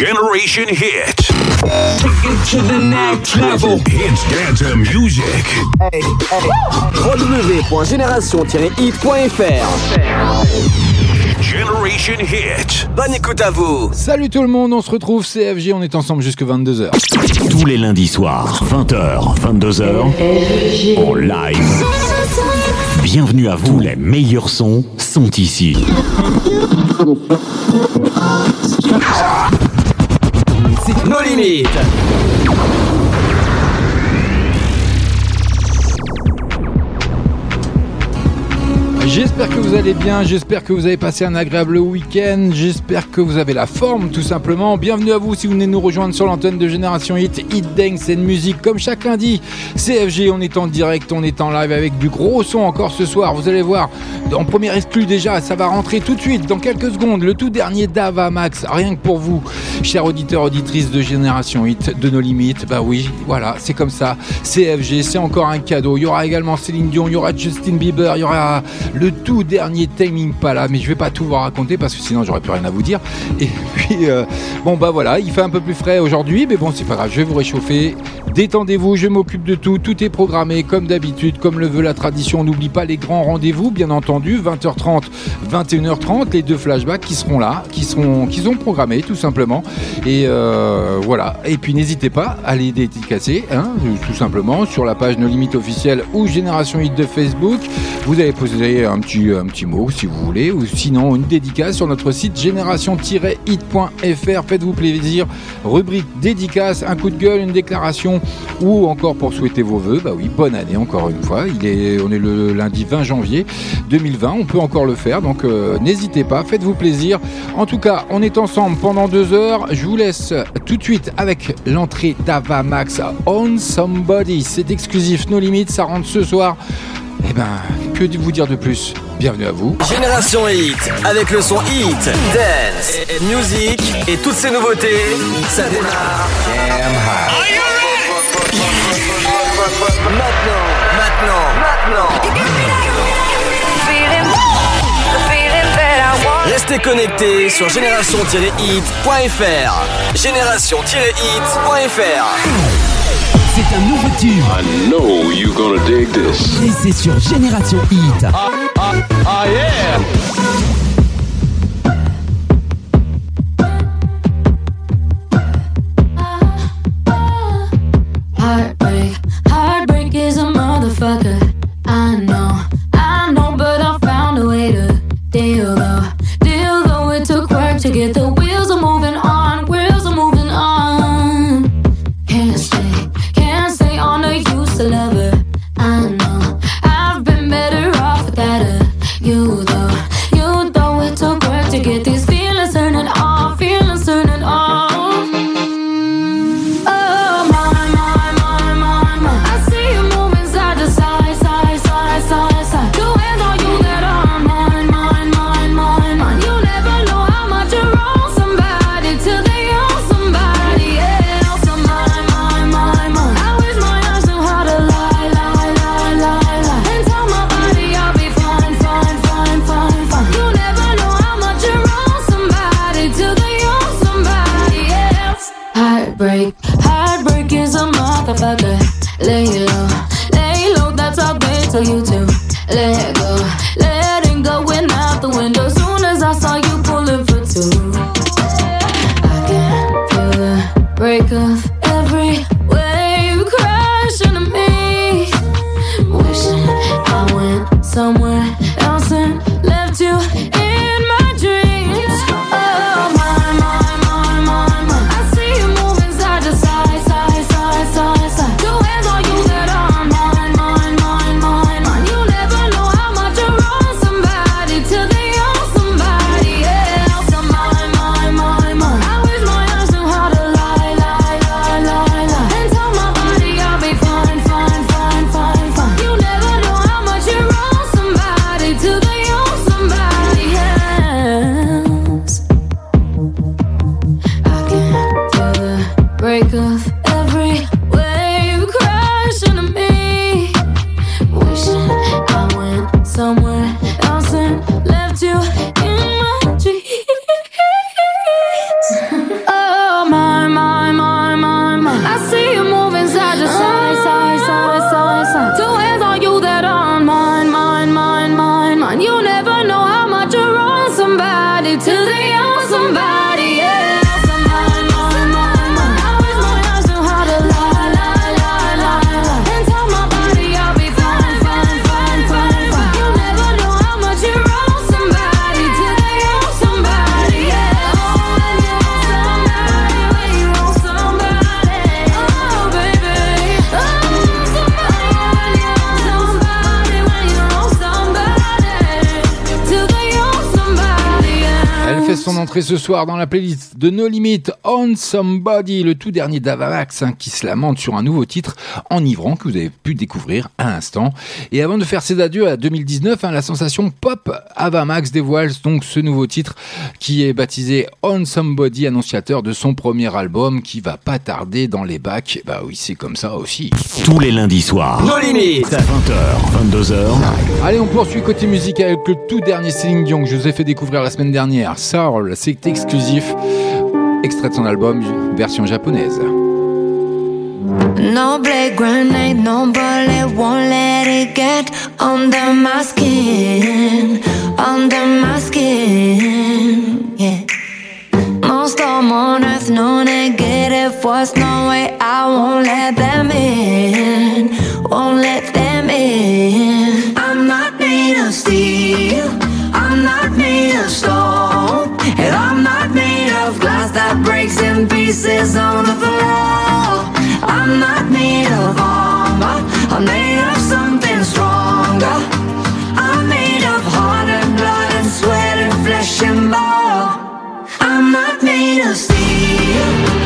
generation hit. Take it to the next level. It's dance music. Hey, hey. www.génération-hit.fr Generation Hit. Bonne écoute à vous. Salut tout le monde, on se retrouve CFG, on est ensemble jusque 22h. Tous les lundis soirs, 20h, 22h, en live. Bienvenue à vous, les meilleurs sons sont ici. Nos limites. J'espère que vous allez bien, j'espère que vous avez passé un agréable week-end, j'espère que vous avez la forme tout simplement. Bienvenue à vous si vous venez nous rejoindre sur l'antenne de Génération Hit, Hit Dance and Music comme chaque lundi. CFG, on est en direct, on est en live avec du gros son encore ce soir. Vous allez voir, en première exclu déjà, ça va rentrer tout de suite dans quelques secondes. Le tout dernier Dava Max, rien que pour vous, chers auditeurs, auditrices de Génération Hit, de nos limites. Bah oui, voilà, c'est comme ça. CFG, c'est encore un cadeau. Il y aura également Céline Dion, il y aura Justin Bieber, il y aura le tout dernier Timing Pala, mais je vais pas tout vous raconter parce que sinon j'aurais plus rien à vous dire. Et puis, euh, bon bah voilà, il fait un peu plus frais aujourd'hui, mais bon c'est pas grave, je vais vous réchauffer. Détendez-vous, je m'occupe de tout, tout est programmé comme d'habitude, comme le veut la tradition. On n'oublie pas les grands rendez-vous, bien entendu, 20h30, 21h30, les deux flashbacks qui seront là, qui seront, sont programmés tout simplement. Et euh, voilà. Et puis n'hésitez pas à les dédicacer, hein, tout simplement, sur la page Nos Limites officielle ou Génération Hit de Facebook. Vous avez posé un petit, un petit mot si vous voulez, ou sinon une dédicace sur notre site génération-hit.fr. Faites-vous plaisir. Rubrique dédicace, un coup de gueule, une déclaration, ou encore pour souhaiter vos voeux. Bah oui, bonne année encore une fois. Il est, on est le lundi 20 janvier 2020. On peut encore le faire, donc euh, n'hésitez pas. Faites-vous plaisir. En tout cas, on est ensemble pendant deux heures. Je vous laisse tout de suite avec l'entrée d'Ava Max On Somebody. C'est exclusif, nos limites. Ça rentre ce soir. Eh ben, que vous dire de plus? Bienvenue à vous. Génération Hit, avec le son Hit, Dance, et, et Music et toutes ces nouveautés, ça démarre. Maintenant, maintenant, maintenant. Restez connectés sur génération-hit.fr. Génération-hit.fr. C'est un nouveau tube. I know you're gonna dig this. Et c'est sur Génération Hit. Ah yeah! All they tell you to. Let go, letting ce soir dans la playlist de No Limit On Somebody, le tout dernier d'Avamax hein, qui se lamente sur un nouveau titre enivrant que vous avez pu découvrir à l'instant. Et avant de faire ses adieux à 2019, hein, la sensation pop Avamax dévoile donc ce nouveau titre qui est baptisé On Somebody, annonciateur de son premier album qui va pas tarder dans les bacs. Bah oui, c'est comme ça aussi. Tous les lundis soirs. Nos limites 20h, 22h. Allez, on poursuit côté musique avec le tout dernier Céline Dion que je vous ai fait découvrir la semaine dernière. Soul, c'est exclusif. Extrait de son album, version japonaise. No blade grenade, no bullet won't let it get under my skin, under my skin, yeah. Most storm on earth, no negative force, no way I won't let them in, won't let them in. I'm not made of steel, I'm not made of stone, pieces on the floor. I'm not made of armor, I'm made of something stronger. I'm made of heart and blood and sweat and flesh and bone. I'm not made of steel.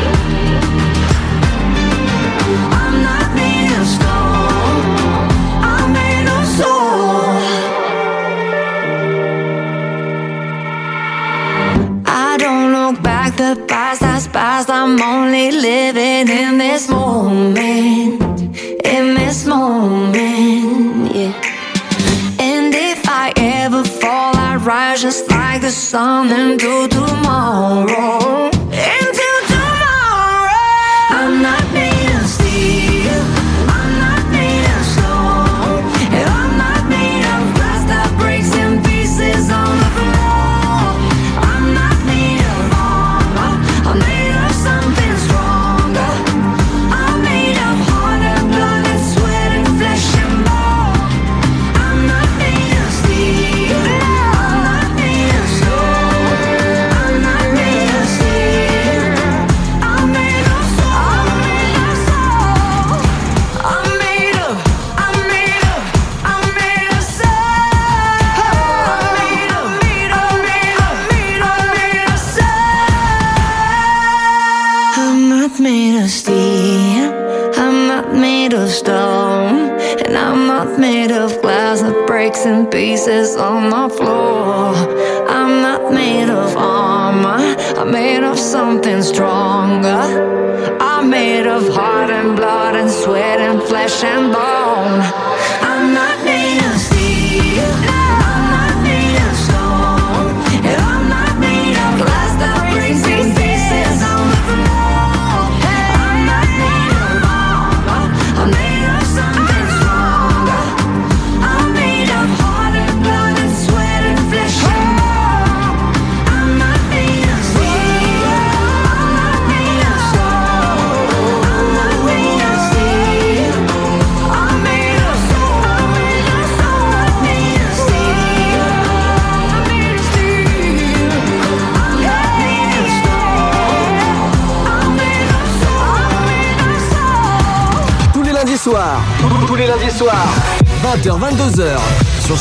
The past passed. I'm only living in this moment, in this moment, yeah. And if I ever fall, I rise just like the sun into tomorrow. Into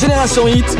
Génération Hit,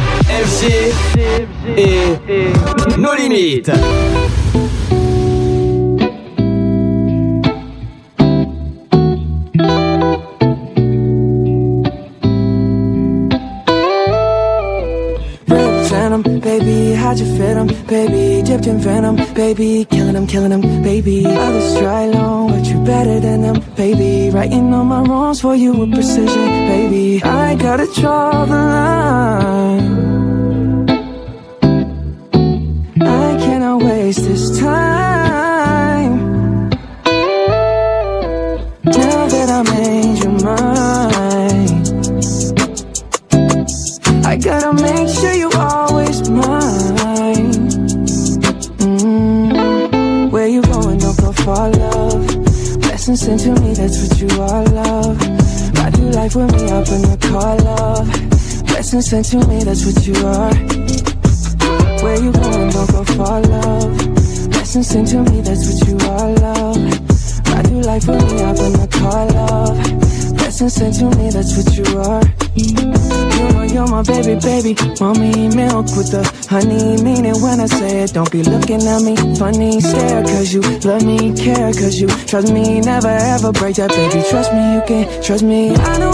trust me. Never ever break that, baby. Trust me, you can trust me. I know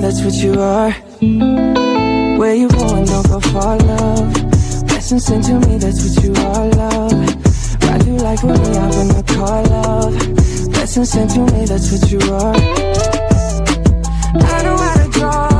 that's what you are. Where you going? Don't go far, love. Blessings sent to me, that's what you are, love. Ride through life with me in the car, love. Blessings sent to me, that's what you are. I know how to draw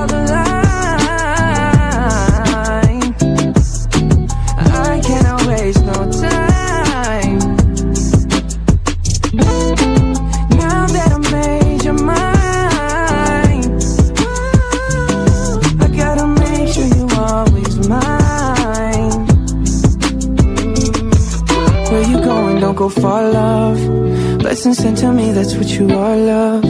Blessings sent to me, that's what you are, love.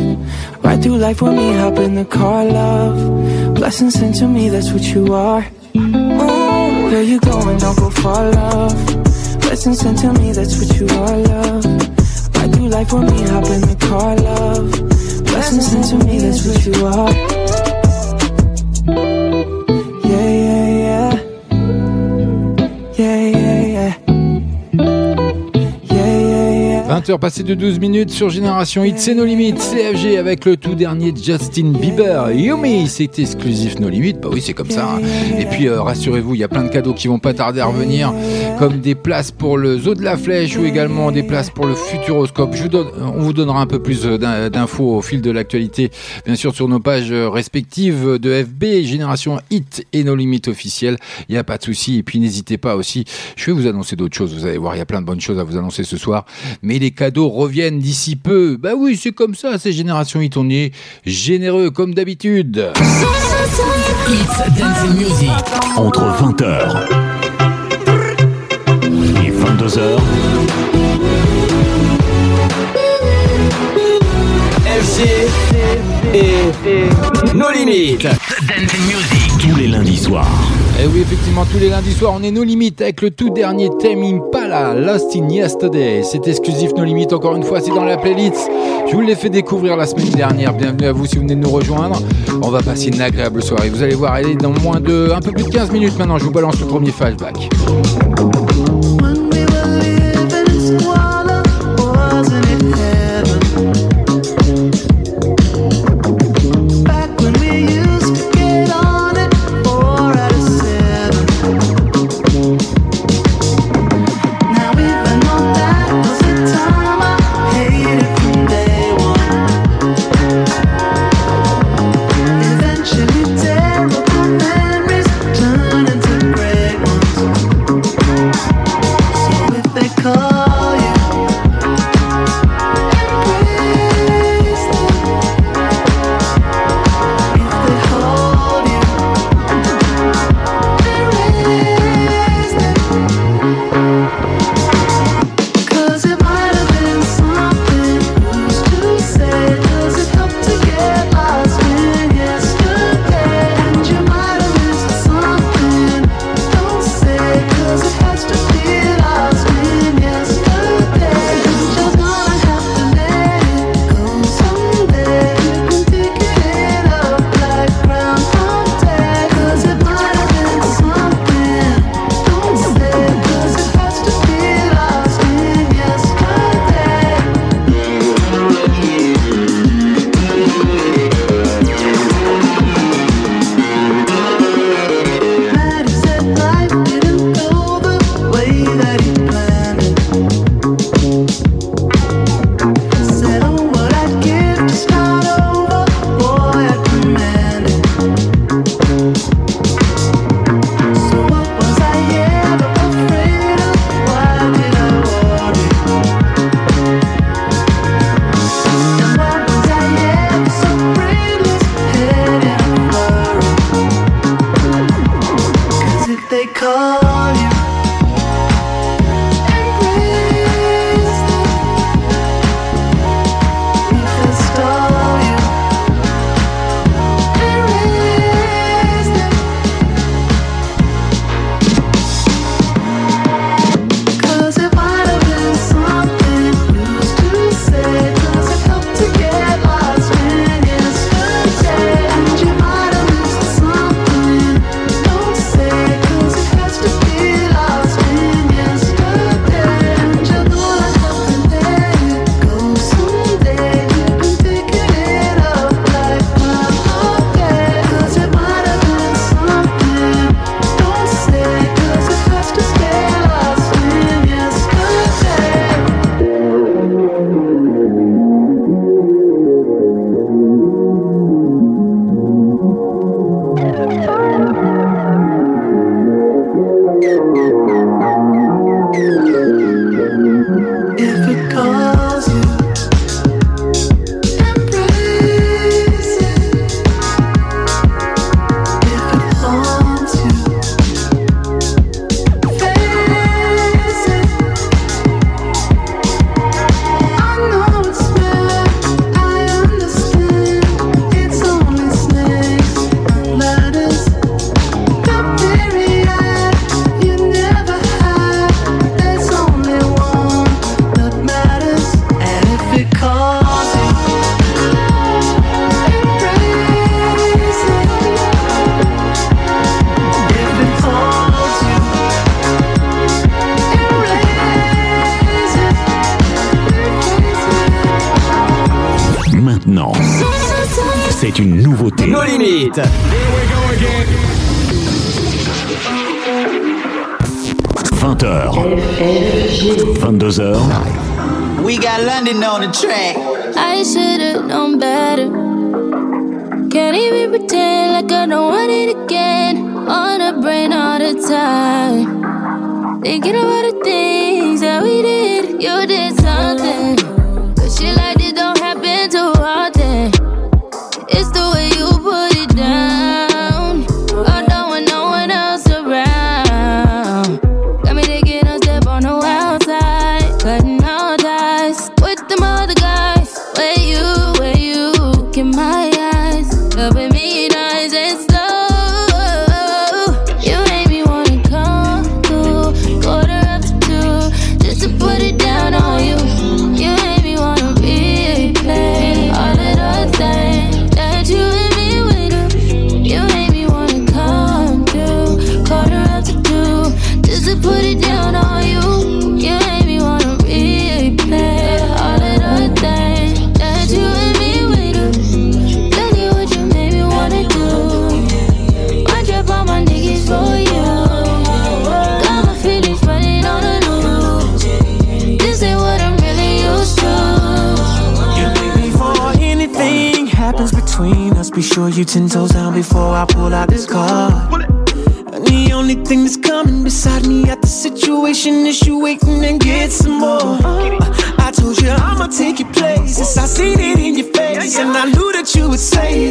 Ride through life with me, hop in the car, love. Blessings sent to me, that's what you are. Ooh, where you going? Don't go far, love. Blessings sent to me, that's what you are, love. Ride through life with me, hop in the car, love. Blessings sent to me, that's what you are. 20h passées de 12 minutes sur Génération Hit, c'est nos limites, CFG avec le tout dernier Justin Bieber, Yumi, c'est exclusif nos limites, bah oui c'est comme ça. hein. Et puis euh, rassurez-vous, il y a plein de cadeaux qui vont pas tarder à revenir, comme des places pour le Zoo de la Flèche ou également des places pour le Futuroscope. Je vous donne, on vous donnera un peu plus euh, d'in- d'infos au fil de l'actualité, bien sûr sur nos pages euh, respectives de FB, Génération Hit et nos limites officielles. Il n'y a pas de souci. Et puis n'hésitez pas aussi, je vais vous annoncer d'autres choses. Vous allez voir, il y a plein de bonnes choses à vous annoncer ce soir. Mais les cadeaux reviennent d'ici peu. Bah oui, c'est comme ça, c'est Génération Hit. On est généreux comme d'habitude. It's Dancing Music. Entre 20h et 22h, FG et nos limites. Dancing Music. tous les lundis soirs. Et oui, effectivement, tous les lundis soirs, on est nos limites avec le tout dernier thème Impala, Lost in Yesterday. C'est exclusif nos limites, encore une fois, c'est dans la playlist. Je vous l'ai fait découvrir la semaine dernière. Bienvenue à vous si vous venez de nous rejoindre. On va passer une agréable soirée. Vous allez voir, elle est dans moins de, un peu plus de 15 minutes maintenant. Je vous balance le premier flashback.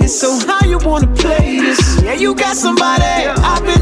So how you wanna play this? Yeah, you got somebody. I've been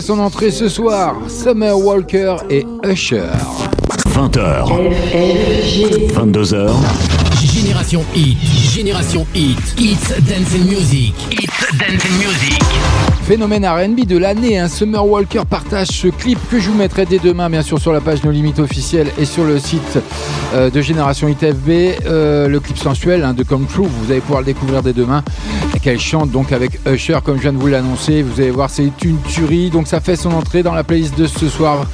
fait son entrée ce soir, Summer Walker et Usher. 20h, 22h, Génération Hit, Génération Hit, It's Dancing Music, It's Dancing Music. Phénomène RB de l'année, hein. Summer Walker partage ce clip que je vous mettrai dès demain, bien sûr, sur la page No Limites officielle et sur le site euh, de Génération Hit FB. Euh, le clip sensuel hein, de Come True, vous allez pouvoir le découvrir dès demain. Qu'elle chante donc avec Usher, comme je viens de vous l'annoncer. Vous allez voir, c'est une tuerie. Donc ça fait son entrée dans la playlist de ce soir.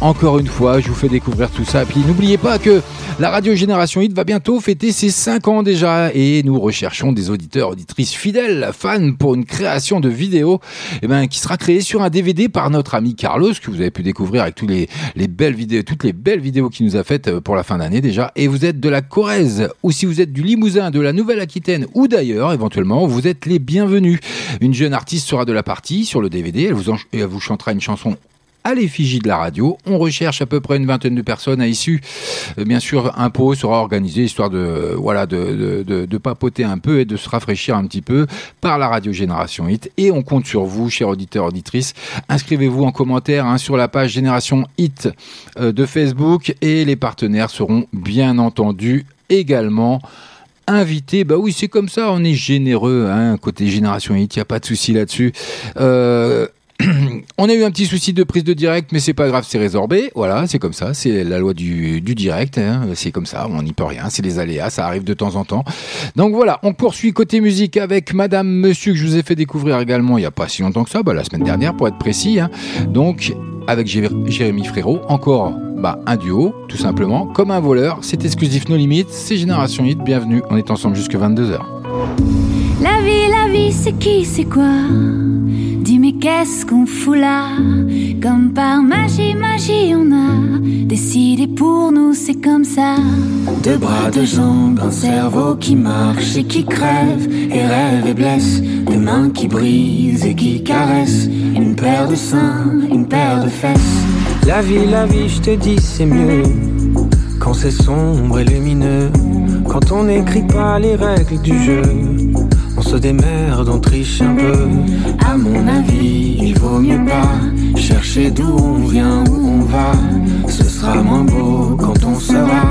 Encore une fois, je vous fais découvrir tout ça. Puis n'oubliez pas que la radio Génération Hit va bientôt fêter ses 5 ans déjà. Et nous recherchons des auditeurs, auditrices fidèles, fans pour une création de vidéo eh ben, qui sera créée sur un DVD par notre ami Carlos, que vous avez pu découvrir avec tous les belles vidéos, toutes les belles vidéos qu'il nous a faites euh, pour la fin d'année déjà. Et vous êtes de la Corrèze, ou si vous êtes du Limousin, de la Nouvelle-Aquitaine, ou d'ailleurs, éventuellement, vous êtes les bienvenus. Une jeune artiste sera de la partie sur le DVD. Elle vous, en- vous chantera une chanson à l'effigie de la radio. On recherche à peu près une vingtaine de personnes à issue. Euh, bien sûr, un pot sera organisé histoire de voilà de, de, de, de papoter un peu et de se rafraîchir un petit peu par la radio Génération Hit. Et on compte sur vous, chers auditeurs auditrices. Inscrivez-vous en commentaire hein, sur la page Génération Hit euh, de Facebook et les partenaires seront bien entendu également invités. Bah oui, c'est comme ça, on est généreux, hein, côté Génération Hit, il n'y a pas de souci là-dessus. Euh, on a eu un petit souci de prise de direct, mais c'est pas grave, c'est résorbé. Voilà, c'est comme ça, c'est la loi du, direct. hein. C'est comme ça, on n'y peut rien, c'est les aléas, ça arrive de temps en temps. Donc voilà, on poursuit côté musique avec Madame Monsieur que je vous ai fait découvrir également il y a pas si longtemps que ça, bah, la semaine dernière pour être précis. hein. Donc avec Jé- Jérémy Frérot, encore bah, un duo, tout simplement, comme un voleur. C'est exclusif No Limites, c'est Génération Hit. Bienvenue, on est ensemble jusque 22h. La vie, la vie, c'est qui, c'est quoi? Qu'est-ce qu'on fout là? Comme par magie, magie, on a décidé pour nous, c'est comme ça. Deux bras, deux jambes, un cerveau qui marche et qui crève, et rêve et blesse, des mains qui brisent et qui caressent, une paire de seins, une paire de fesses. La vie, la vie, je te dis, c'est mieux quand c'est sombre et lumineux, quand on n'écrit pas les règles du jeu. On se démerde, on triche un peu. À mon avis, il vaut mieux pas chercher d'où on vient, où on va. Ce sera moins beau quand on sera.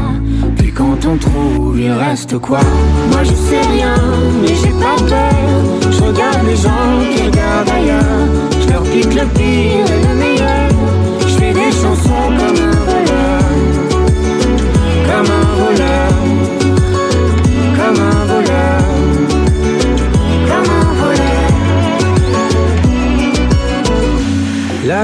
Puis quand on trouve, il reste quoi? Moi je sais rien, mais j'ai pas peur. Je regarde les gens qui regardent ailleurs.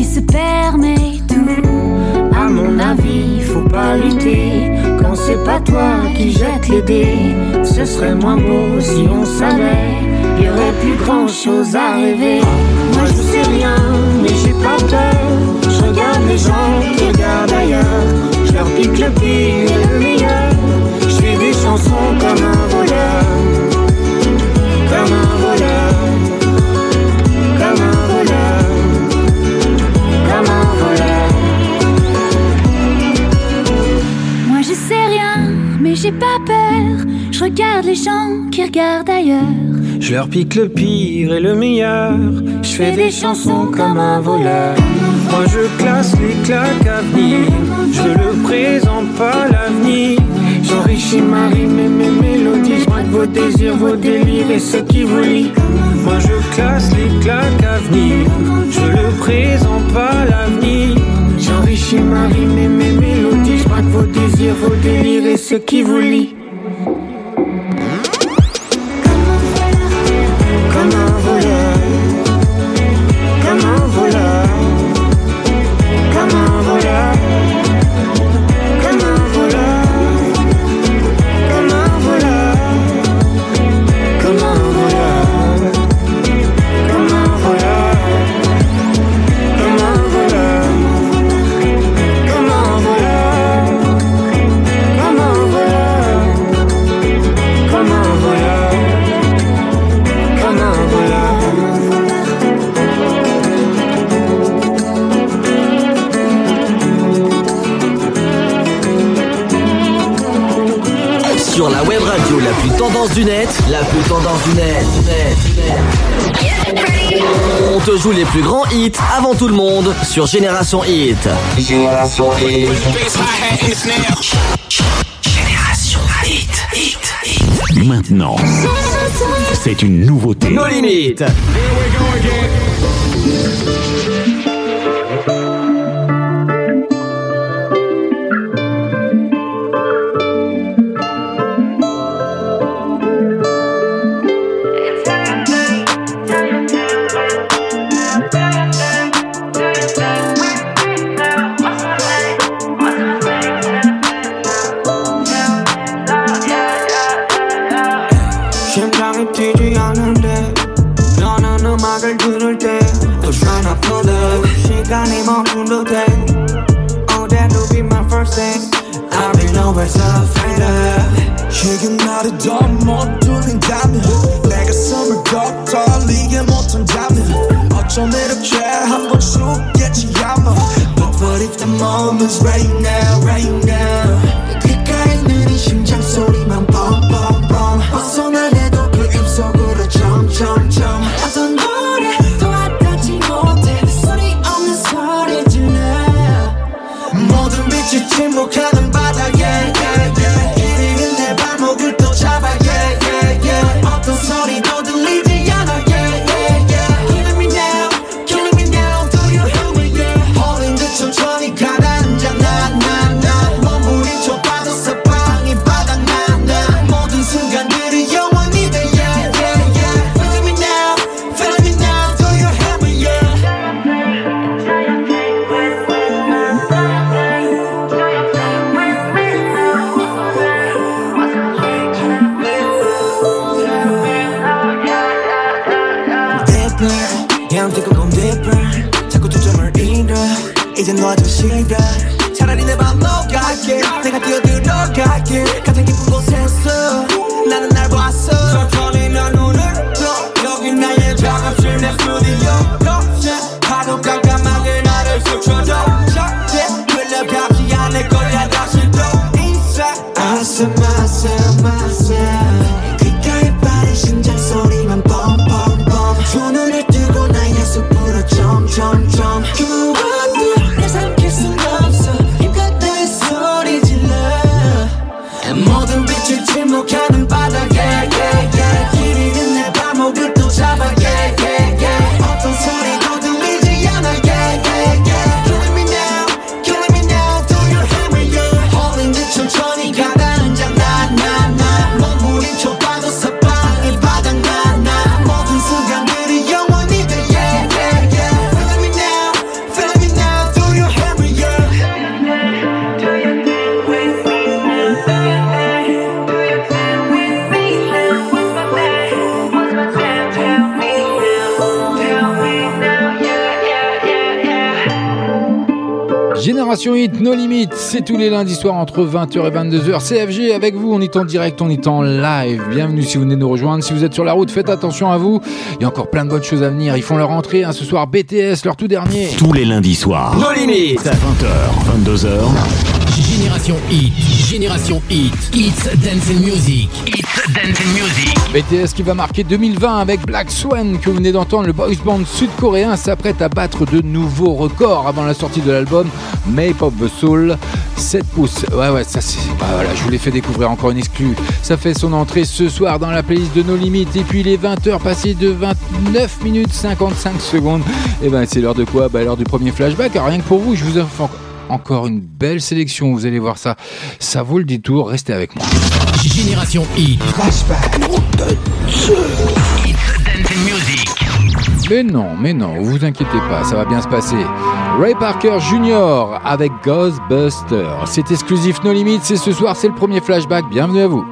qui se permet tout. À mon avis, faut pas lutter quand c'est pas toi qui jette les dés. Ce serait moins beau si on savait. Y aurait plus grand chose à rêver. Moi je sais rien, mais j'ai pas peur. Je regarde les gens qui regardent ailleurs. Je leur pique le pire et le meilleur. Je fais des chansons comme un j'ai pas peur. Je regarde les gens qui regardent ailleurs. Je leur pique le pire et le meilleur. Je fais des chansons comme un voleur. Moi je classe les claques à venir. Je le présente pas l'avenir. J'enrichis ma rime et mes mélodies. Je vos désirs, vos délires et ce qui vous lie. Moi je classe les claques à venir. Je le présente pas l'avenir. J'enrichis ma rime et mes mélodies. Je braque vos désirs, vos délires et ce qui vous lie. tendance du net, la plus tendance du net. net. On te joue les plus grands hits avant tout le monde sur Génération Hit. Génération Hit. Génération Hit. Hit. Hit. Maintenant, c'est une nouveauté. Nos limites. Soirs entre 20h et 22h. CFG avec vous, on est en direct, on est en live. Bienvenue si vous venez nous rejoindre. Si vous êtes sur la route, faites attention à vous. Il y a encore plein de bonnes choses à venir. Ils font leur entrée hein, ce soir. BTS, leur tout dernier. Tous les lundis soirs. No Limit. 20h, 22h. Génération Hit, Génération Hit, It's Dance and Music, It's Dance and Music. BTS qui va marquer 2020 avec Black Swan que vous venez d'entendre. Le boys band sud-coréen s'apprête à battre de nouveaux records avant la sortie de l'album Mape of the Soul. 7 pouces. Ouais, ouais, ça c'est. bah, voilà, je vous l'ai fait découvrir encore une exclue. Ça fait son entrée ce soir dans la playlist de nos limites. Et puis les 20h passées de 29 minutes 55 secondes. Et ben c'est l'heure de quoi? Bah l'heure du premier flashback. Alors, rien que pour vous, je vous offre encore- une belle sélection. Vous allez voir ça. Ça vaut le détour. Restez avec moi. Génération Hit. Flashback. It's Dance and Music. Mais non, mais non, vous inquiétez pas, ça va bien se passer. Ray Parker Jr. avec Ghostbusters. C'est exclusif No Limits, c'est ce soir, c'est le premier flashback. Bienvenue à vous.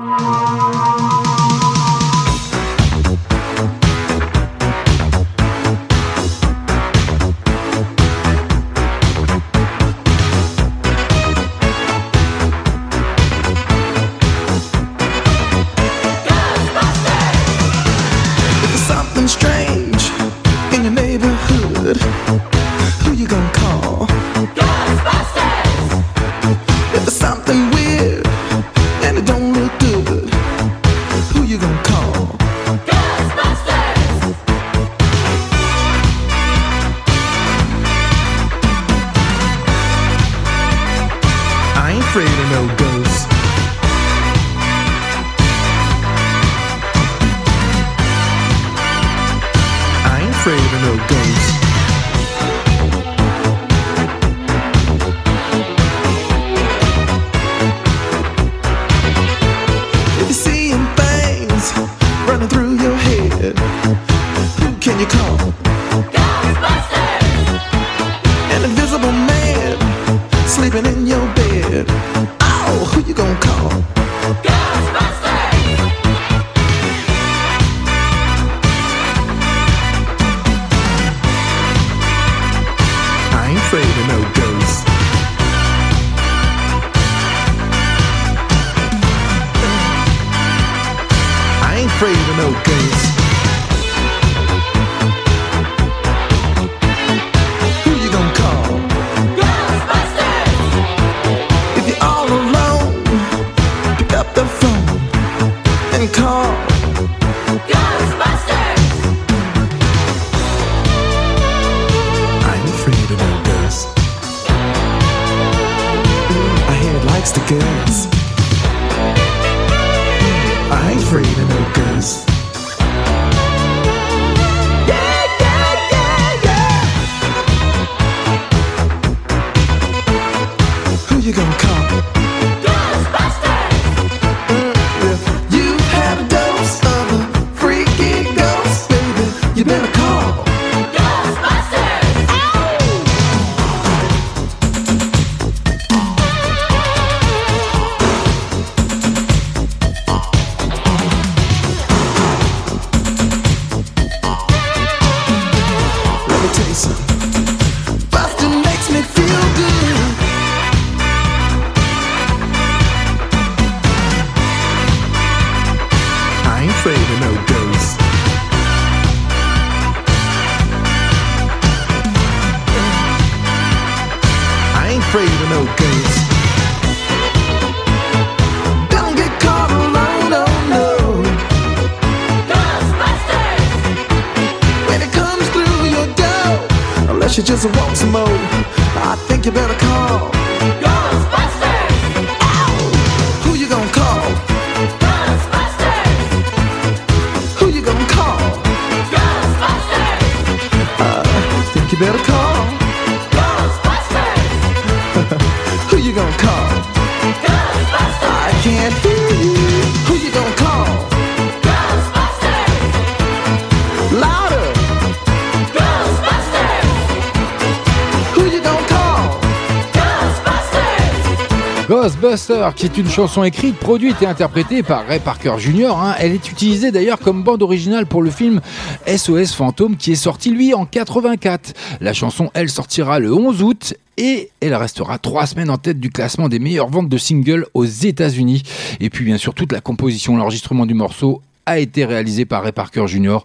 Qui est une chanson écrite, produite et interprétée par Ray Parker Jr. hein. Elle est utilisée d'ailleurs comme bande originale pour le film SOS Fantôme qui est sorti lui en 84. La chanson, elle sortira le 11 août et elle restera trois semaines en tête du classement des meilleures ventes de singles aux États-Unis. Et puis bien sûr, toute la composition, l'enregistrement du morceau a été réalisé par Ray Parker Jr.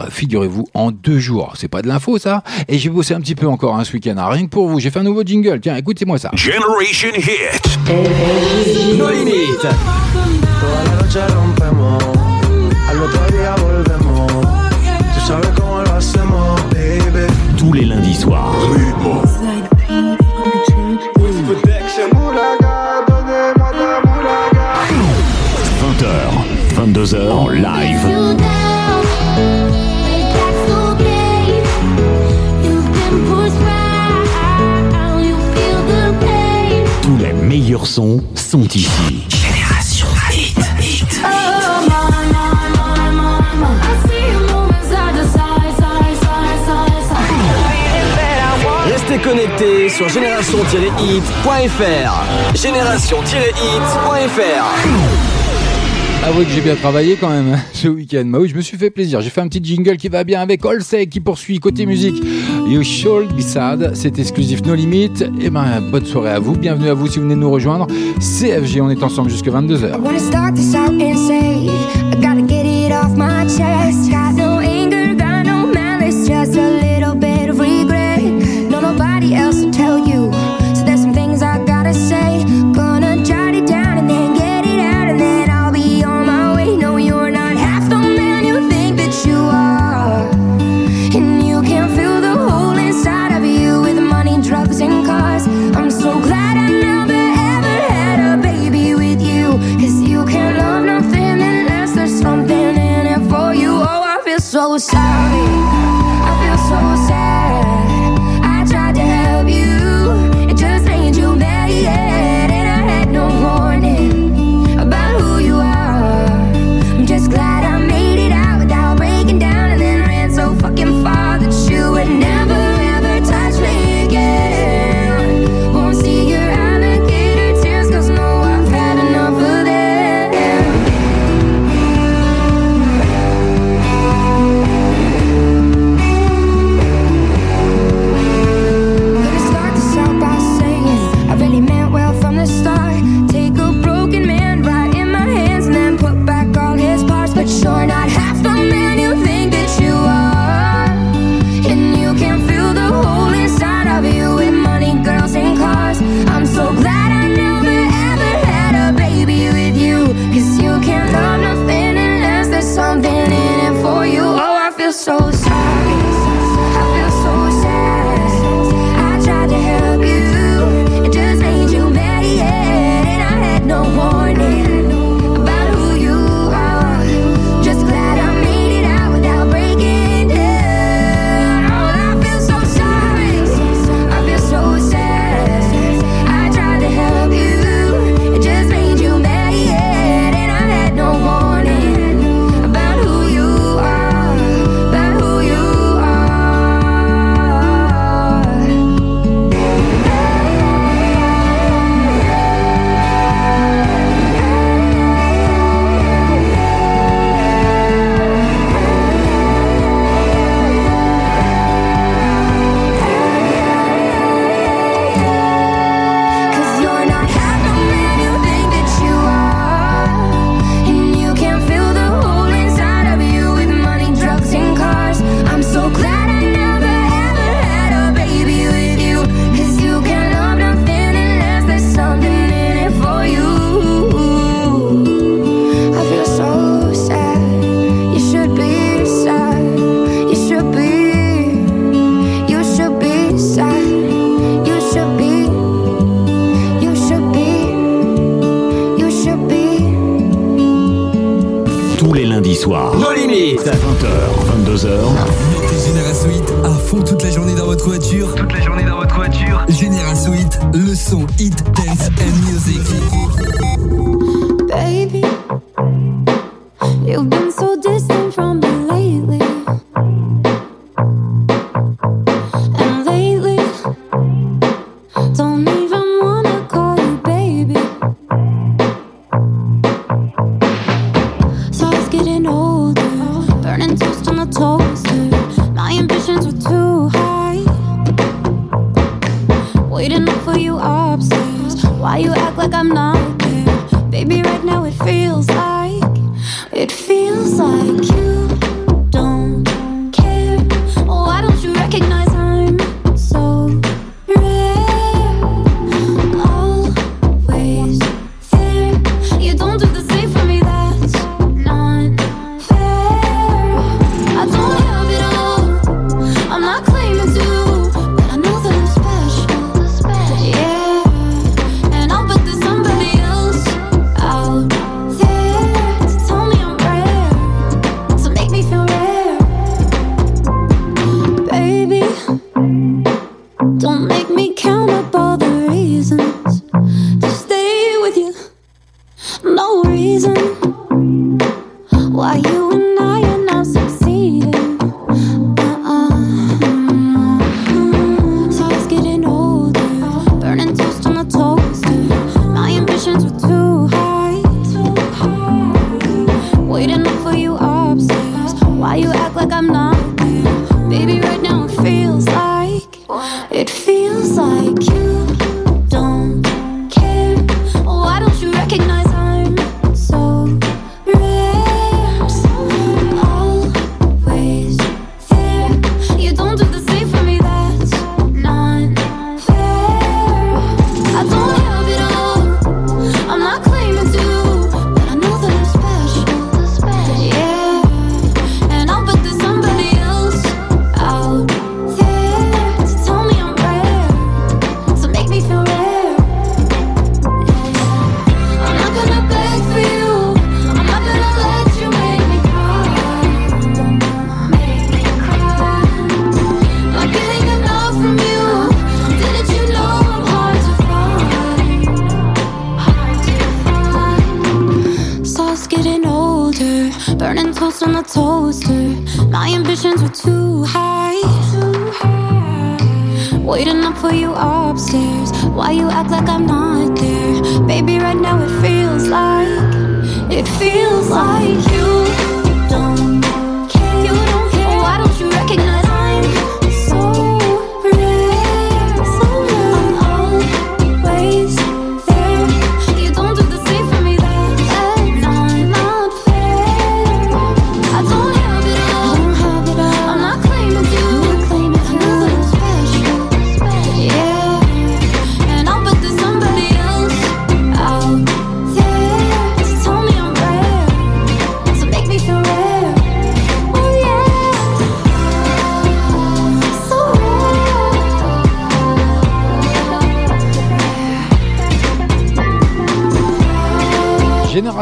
euh, Figurez-vous en deux jours. C'est pas de l'info ça? Et j'ai bossé un petit peu encore hein, ce week-end. hein. Rien que pour vous, j'ai fait un nouveau jingle. Tiens, écoutez-moi ça. Generation Hit. Tous les lundis soirs. 22h en live. Tous les meilleurs sons sont ici. Génération Hit. hit. Restez connectés sur génération-hit.fr. Génération-hit.fr. Avouez que j'ai bien travaillé quand même hein, ce week-end. Bah oui, je me suis fait plaisir. J'ai fait un petit jingle qui va bien avec Olsey qui poursuit côté musique. You should be sad. C'est exclusif No Limit. Et ben, bonne soirée à vous. Bienvenue à vous si vous venez de nous rejoindre. CFG, on est ensemble jusqu'à 22h. Soirs. Nos limites. 20h, 22h. Mettez Génération 8 à fond toute la journée dans votre voiture. Toute la journée dans votre voiture. Génération 8, le son hit, dance and music. Baby, you've been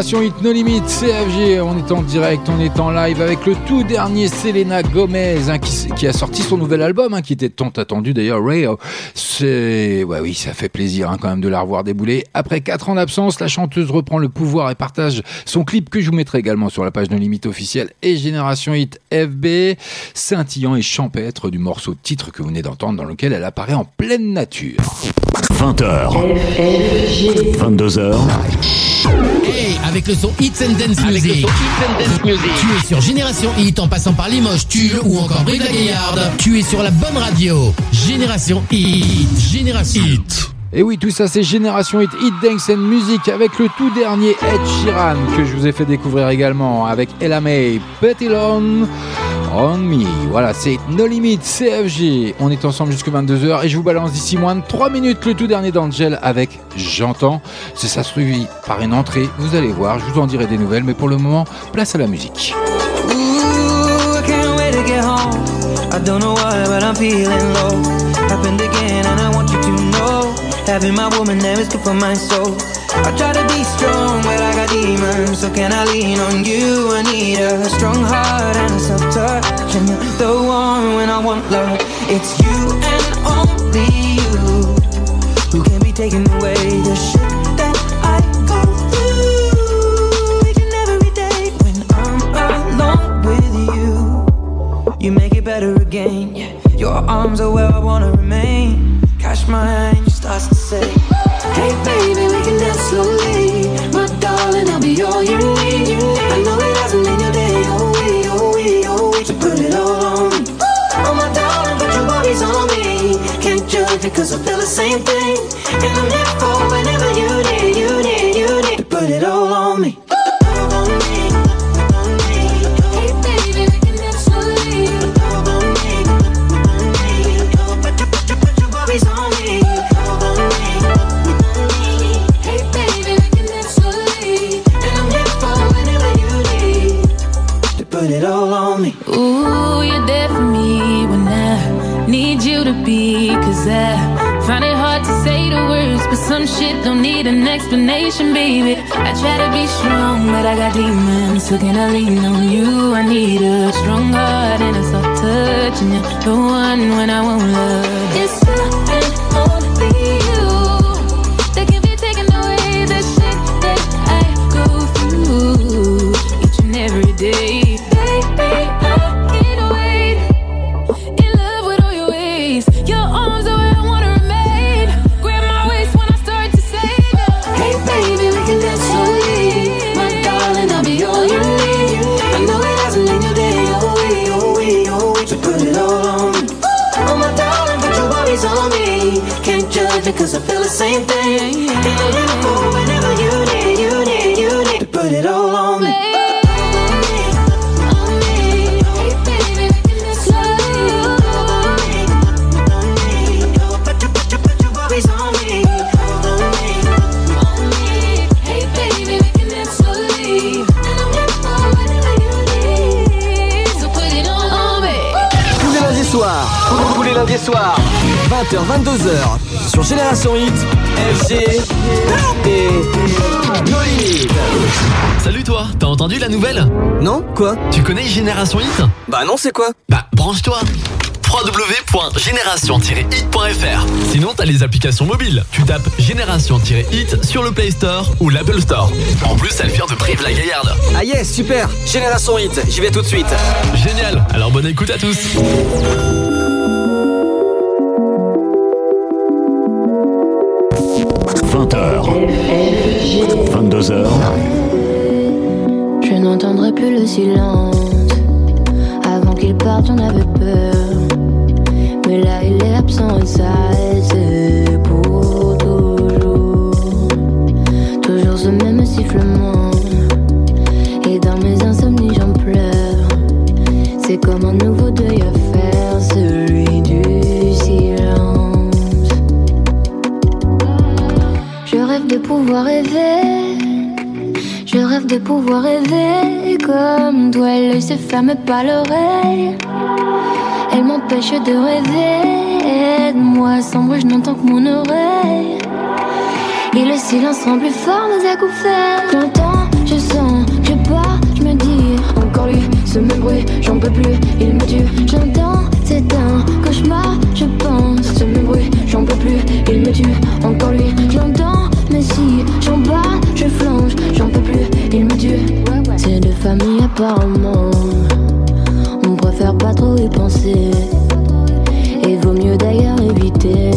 Génération Hit No Limit, CFG, on est en direct, on est en live avec le tout dernier Selena Gomez hein, qui, a sorti son nouvel album, hein, qui était tant attendu d'ailleurs, Ray. C'est, ouais, oui, ça fait plaisir hein, quand même de la revoir débouler. Après 4 ans d'absence, la chanteuse reprend le pouvoir et partage son clip que je vous mettrai également sur la page No Limit officielle et Génération Hit FB, scintillant et champêtre du morceau titre que vous venez d'entendre dans lequel elle apparaît en pleine nature. 20h, 22h, Hey, avec le son Hits and Dance Music. Tu es sur Génération Hit en passant par Limoges, Tulle ou encore Brive la Gaillarde. Tu es sur la bonne radio. Génération Hit. Génération Hit. Et oui, tout ça c'est Génération Hit, Hit Dance and Music avec le tout dernier Ed Sheeran que je vous ai fait découvrir également avec Ella May, Petit Long on Me. Voilà, c'est No Limit CFG. On est ensemble jusqu'à 22h et je vous balance d'ici moins de 3 minutes le tout dernier d'Angel avec J'entends. C'est ça suivi par une entrée. Vous allez voir, je vous en dirai des nouvelles, mais pour le moment, place à la musique. Having my woman there is good for my soul. I try to be strong, but I got demons, so can I lean on you? I need a strong heart and a soft touch, and you're the one when I want love. It's you and only you who can be taken away the shit that I go through each and every day when I'm alone with you. You make it better again. Your arms are where I wanna remain. Catch my hand, you start to say, Hey baby, we can dance slowly. My darling, I'll be all you need. I know it hasn't been your day, oh we, oh we, oh we. So put it all on me. Oh my darling, put your worries on me. Can't judge it cause I feel the same thing. And I'm there for whenever you need, you need, you need to put it all on me. Explanation, baby. I try to be strong, but I got demons. So can I lean on you? I need a strong heart and a soft touch. And you're the one when I won't love. It's and only tous les lundis soirs, 20h, 22h, sur Génération Hit, FG et No Limites. Salut toi, t'as entendu la nouvelle? Non Quoi? Tu connais Génération Hit? Bah non, c'est quoi? Bah branche-toi www.génération-hit.fr Sinon t'as les applications mobiles. Tu tapes Génération-hit sur le Play Store ou l'Apple Store. En plus, elle vient de Prive la Gaillarde. Ah yes, super Génération Hit, j'y vais tout de suite. Génial, alors bonne écoute à tous. H 22h, Je n'entendrai plus le silence. Avant qu'il parte, on avait peur. Mais là, il est absent et ça, c'est pour toujours. Toujours ce même sifflement. Et dans mes insomnies, j'en pleure. C'est comme un nouveau Je rêve de pouvoir rêver comme toi. L'œil se ferme pas l'oreille. Elle m'empêche de rêver. Aide-moi, sans bruit, je n'entends que mon oreille. Et le silence rend plus fort mes acouphènes. J'entends, je sens, je pars, je me dis encore lui, ce même bruit, j'en peux plus, il me tue. J'entends, c'est un cauchemar, je pense, ce même bruit, j'en peux plus, il me tue. Encore lui, j'entends, famille apparemment, on préfère pas trop y penser. Et vaut mieux d'ailleurs éviter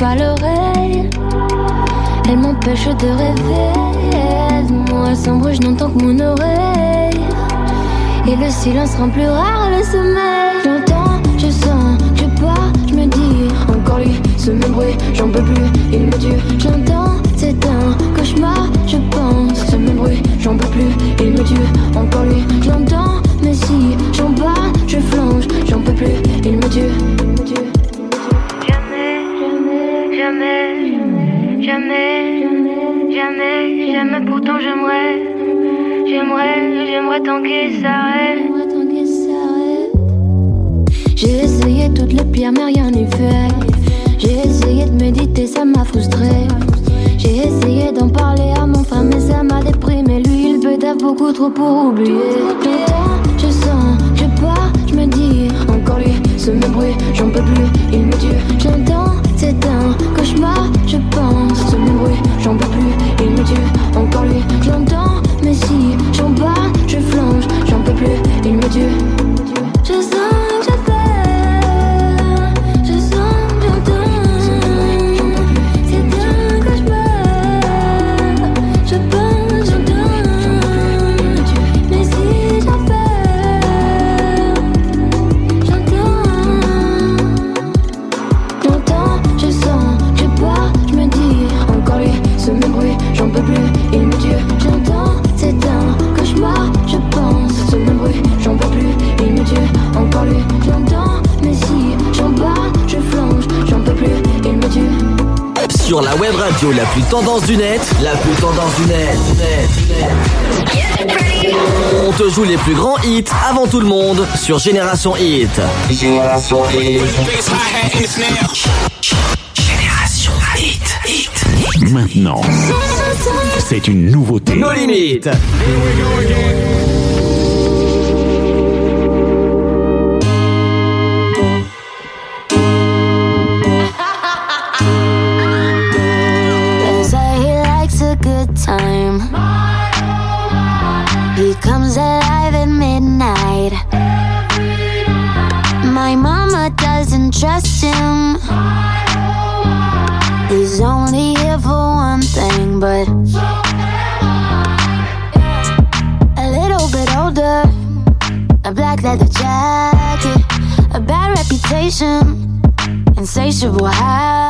pas l'oreille. Elle m'empêche de rêver. Aide-moi, sans bruit, je n'entends que mon oreille. Et le silence rend plus rare le sommeil. J'entends, je sens, je pars, je me dis encore lui, ce même bruit, j'en peux plus, il me tue. J'entends, c'est un cauchemar, je pense, ce même bruit, j'en peux plus, il me tue. Encore lui, j'entends, mais si j'en bats, je flanche, j'en peux plus, Jamais, jamais, jamais, pourtant j'aimerais. J'aimerais, j'aimerais tant qu'il s'arrête. J'ai essayé toutes les pierres, mais rien n'y fait. J'ai essayé de méditer, ça m'a frustré. J'ai essayé d'en parler à mon frère, mais ça m'a déprimé. Lui, il peut beaucoup trop pour oublier. Je sens, je pars, je me dis, encore lui, ce même bruit, j'en peux plus, il me tue. J'entends, c'est un cauchemar, je pense, j'en peux plus, il me tue. Encore lui, j'entends, mais si j'en parle, je flanche, j'en peux plus, il me tue. Radio la plus tendance du net, la plus tendance du net, net, net. On te joue les plus grands hits avant tout le monde sur Génération Hit. Génération Hit. Génération Hit. Hit. Maintenant, c'est une nouveauté. Nos limites. Trust him. He's only here for one thing, but a little bit older. A black leather jacket, a bad reputation, insatiable habits.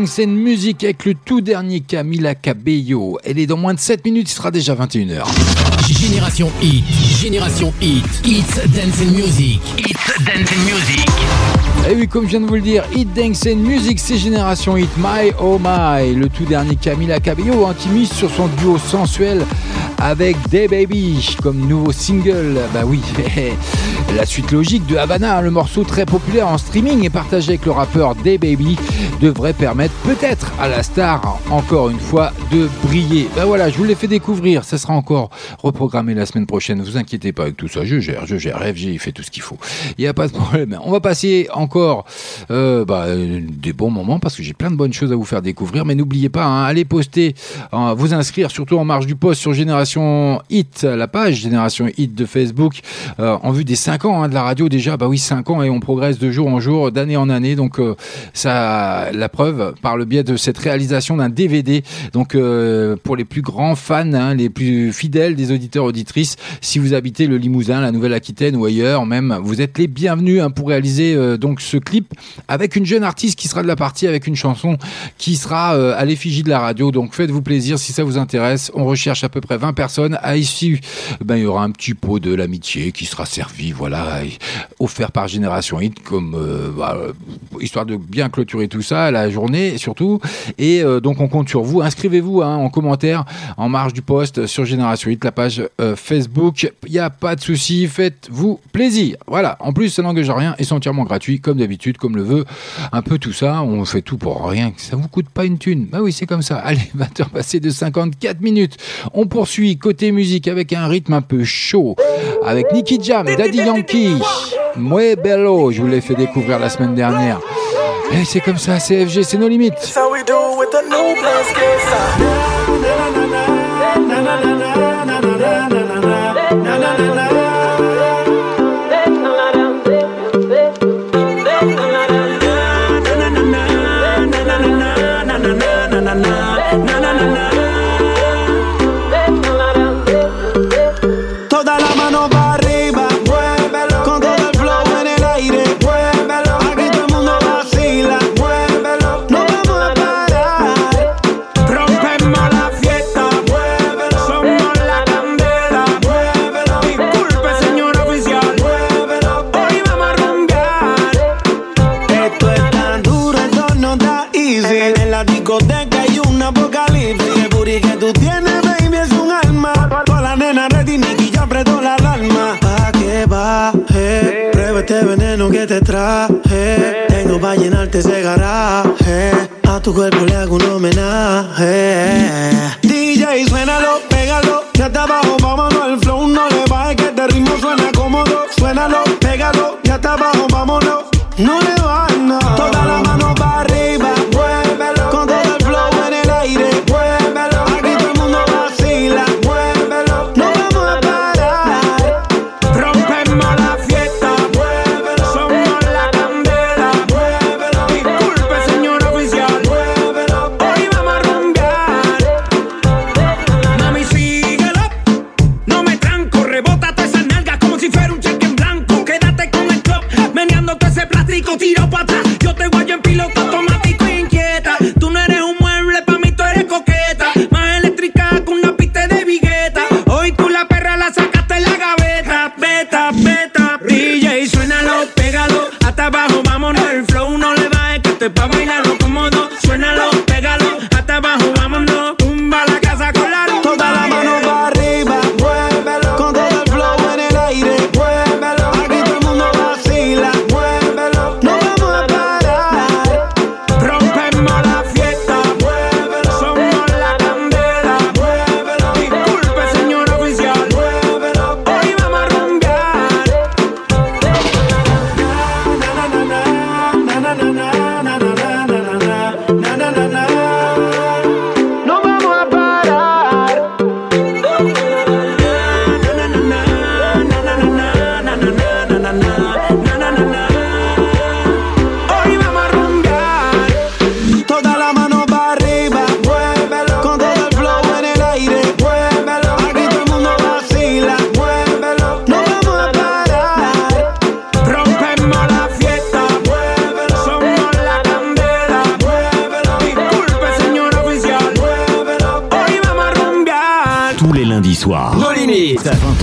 And Music avec le tout dernier Camila Cabello. Elle est dans moins de 7 minutes, il sera déjà 21h. Génération Hit, Génération Hit, Hits Dance and Music, Hits Dance and Music. Et oui, comme je viens de vous le dire, Hit Dance and Music, c'est Génération Hit My Oh My, le tout dernier Camila Cabello, hein, qui mise sur son duo sensuel avec Day Baby comme nouveau single. Bah oui, la suite logique de Havana, le morceau très populaire en streaming et partagé avec le rappeur Day Baby, devrait permettre peut-être à la star, encore une fois, de briller. Bah voilà, je vous l'ai fait découvrir. Ça sera encore reprogrammé la semaine prochaine. Ne vous inquiétez pas avec tout ça. Je gère, je gère. FG, fait tout ce qu'il faut. Il n'y a pas de problème. On va passer encore euh, bah, des bons moments parce que j'ai plein de bonnes choses à vous faire découvrir. Mais n'oubliez pas, hein, allez poster, hein, vous inscrire surtout en marge du post sur Génération Hit, la page Génération Hit de Facebook, euh, en vue des 5 ans hein, de la radio déjà. Bah oui, 5 ans et on progresse de jour en jour, d'année en année. Donc euh, ça, la preuve par le biais de cette réalisation d'un DVD. Donc euh, pour les plus grands fans, hein, les plus fidèles des auditeurs auditrices, si vous habitez le Limousin, la Nouvelle-Aquitaine ou ailleurs même, vous êtes les bienvenus hein, pour réaliser euh, donc ce clip avec une jeune artiste qui sera de la partie avec une chanson qui sera à l'effigie de la radio. Donc faites-vous plaisir si ça vous intéresse. On recherche à peu près 20 personnes. À issue, ben, il y aura un petit pot de l'amitié qui sera servi, voilà, offert par Génération Hit comme euh, bah, histoire de bien clôturer tout ça, la journée surtout. Et euh, donc on compte sur vous. Inscrivez-vous hein, en commentaire en marge du post sur Génération Hit, la page euh, Facebook. Il n'y a pas de souci, faites-vous plaisir. Voilà. En plus, ça n'engage rien et c'est entièrement gratuit, comme d'habitude, comme le veut un peu tout ça. On fait tout pour rien. Ça vous coûte pas une thune. Bah oui, c'est comme ça. Allez, 20h passées de 54 minutes. On poursuit côté musique avec un rythme un peu chaud. Avec Nicky Jam, Daddy Yankee, Mue Bello. Je vous l'ai fait découvrir la semaine dernière. Et c'est comme ça, CFG, c'est nos limites. Tu cuerpo le hago un homenaje. DJ, suénalo, pégalo, ya está abajo, vámonos. El flow no le baje, que este ritmo suena cómodo. Suénalo, pégalo, ya está abajo, vámonos. No le bajes,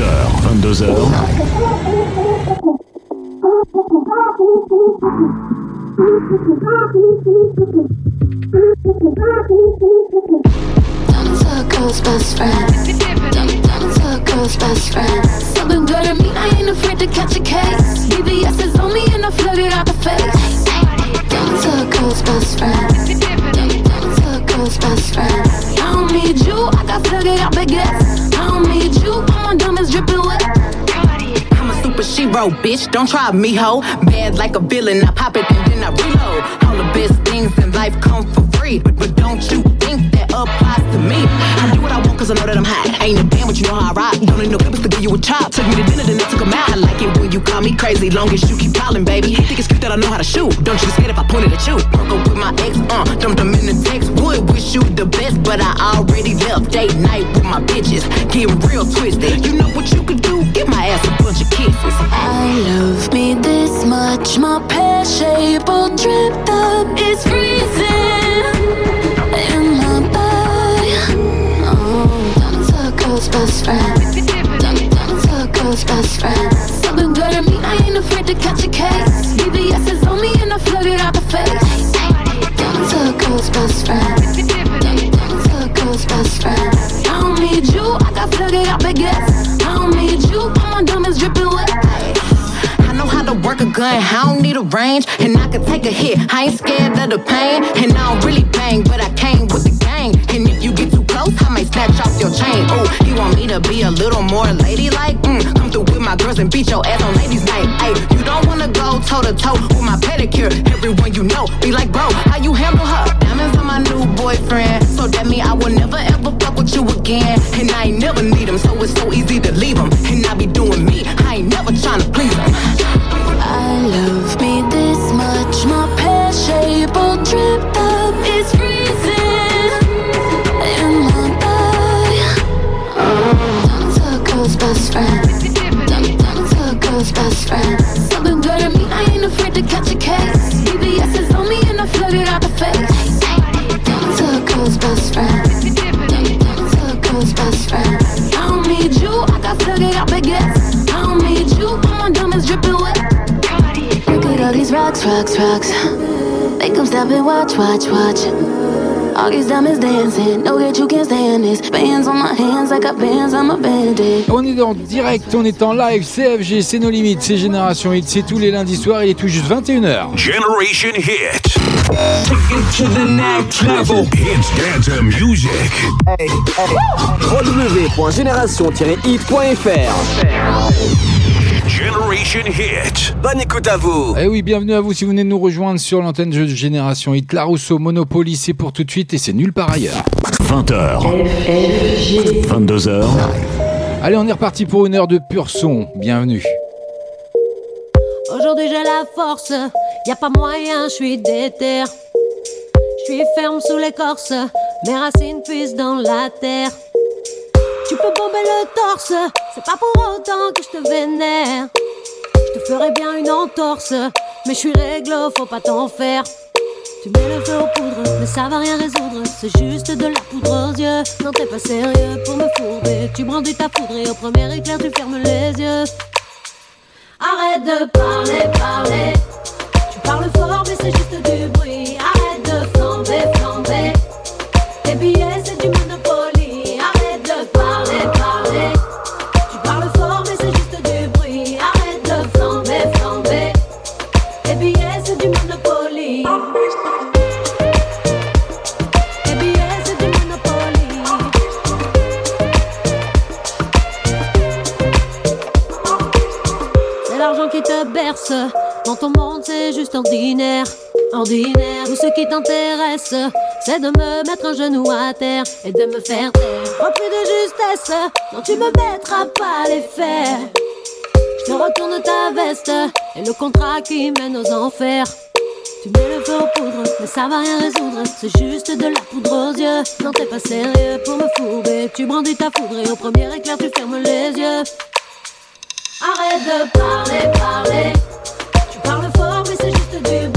22h, 22h, bitch. Don't try me, ho. Bad like a villain. I pop it and then I reload. All the best things in life come for free. But, but don't you think that applies to me? I do what I want cause I know that I'm hot. Ain't a damn, but you know how I rock. Don't need no papers to give you a chop. Took me to dinner, then I took 'em out. I like it when you call me crazy. Long as you keep calling, baby. Think it's cute that I know how to shoot. Don't you get scared if I point it at you. Broke up with my ex, uh. Dumped them in the text. Would wish you the best, but I already left. Date night with my bitches. Getting real twisted. You know what you could do? Get my ass a. I love me this much. My pear shape all dripped up. It's freezing in my body. Oh, best friend. Down, down in circles, best. Something me, I ain't afraid to catch a case. Is on me and I it out the face. Circles, best circles, best. I don't need you, I got flooded out baguettes. I diamonds dripping wet. I know how to work a gun, I don't need a range, and I can take a hit. I ain't scared of the pain, and I don't really bang, but I came with the gang. And if you get too close, I might snatch off your chain. Ooh, you want me to be a little more ladylike? Mm, come through with my girls and beat your ass on ladies' night. Ay, you don't wanna go toe to toe with my pedicure. Everyone you know be like, bro, how you handle her? Diamonds on my new boyfriend, so that mean I will never ever fuck with you again. And I ain't never need him, so it's so easy to leave him. Rocks, rocks, rocks. Make them stop and watch, watch, watch. All these diamonds dancing, know that you can't stand this. Bands on my hands, I got bands on my bandit. On est en direct, on est en live, CFG, c'est nos limites, c'est Génération Hit, c'est tous les lundis soirs, il est tout juste 21h. Generation Hit. to the next level. Hits dance music. www.génération-hit.fr Generation Hit. Bonne écoute à vous. Eh oui, bienvenue à vous si vous venez de nous rejoindre sur l'antenne de Génération Hit. La Rousseau, Monopoly, c'est pour tout de suite et c'est nulle part ailleurs. 20h. 22h. Allez, on est reparti pour une heure de pur son. Bienvenue. Aujourd'hui j'ai la force, y a pas moyen, je suis déter. Je suis ferme sous l'écorce, mes racines puissent dans la terre. Bomber le torse, c'est pas pour autant que je te vénère. Je te ferai bien une entorse, mais je suis réglo, faut pas t'en faire. Tu mets le feu aux poudres, mais ça va rien résoudre. C'est juste de la poudre aux yeux. Non, t'es pas sérieux pour me fourber. Tu brandis ta poudre et au premier éclair, tu fermes les yeux. Arrête de parler, parler. Tu parles fort, mais c'est juste du bruit. Arrête de flamber, flamber. Tes billets, c'est du. Dans ton monde, c'est juste ordinaire. Ordinaire. Tout ce qui t'intéresse, c'est de me mettre un genou à terre et de me faire taire. Rempli de justesse, non, tu me mettras pas les faire. Je te retourne ta veste et le contrat qui mène aux enfers. Tu mets le feu aux poudres, mais ça va rien résoudre. C'est juste de la poudre aux yeux. Non, t'es pas sérieux pour me fourber. Tu brandis ta foudre et au premier éclair, tu fermes les yeux. Arrête de parler, parler. Tu parles fort, mais c'est juste du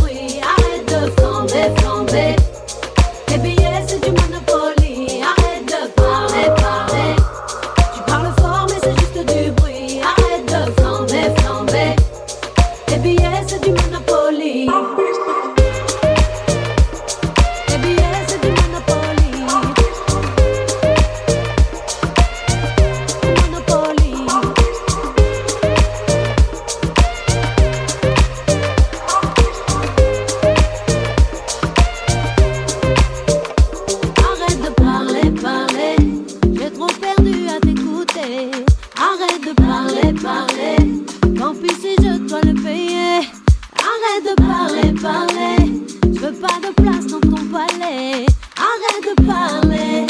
Arrête de parler, parler. Je veux pas de place dans ton palais. Arrête de parler,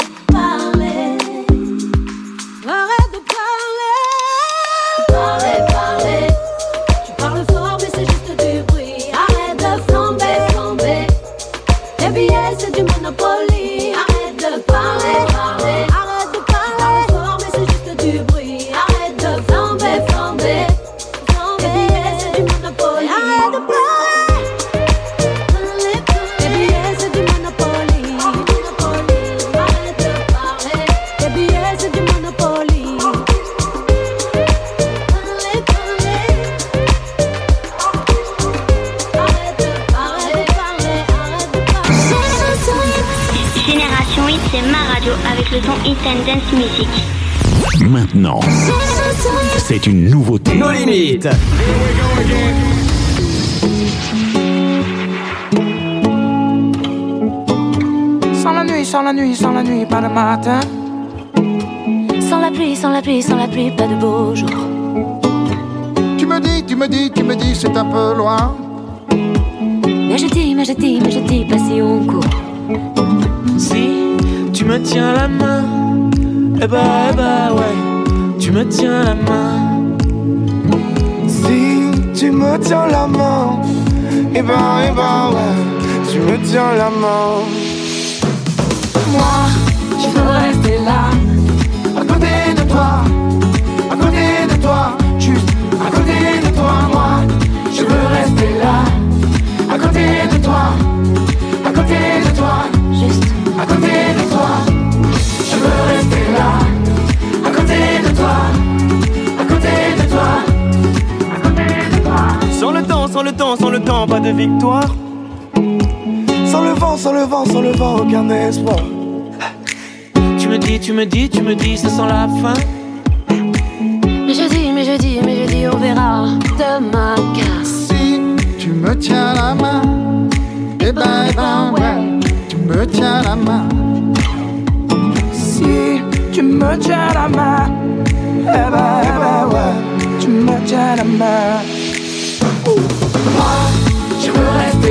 Music. Maintenant, c'est une nouveauté. Nos limites. Sans la nuit, sans la nuit, sans la nuit, pas de matin. Sans la pluie, sans la pluie, sans la pluie, pas de beau jour. Tu me dis, tu me dis, tu me dis, c'est un peu loin. Mais je dis, mais je dis, mais je dis pas si on court. Si tu me tiens la main, eh bah, eh bah ouais, tu me tiens la main. Si tu me tiens la main, et ben, et ben, ouais, tu me tiens la main. Moi, je veux rester là, à côté de toi, à côté de toi, juste à côté de toi, moi, je veux rester là, à côté de toi, à côté de toi, juste à côté de toi, temps, sans le temps, sans le temps, pas de victoire. Sans le vent, sans le vent, sans le vent, aucun espoir. Tu me dis, tu me dis, tu me dis, ça sent la fin. Mais je dis, mais je dis, mais je dis, on verra demain. Car Si tu me tiens la main, eh ben, eh ben, ouais, tu me tiens la main. Si tu me tiens la main, eh ben, eh ben, ouais, tu me tiens la main. Moi, je veux rester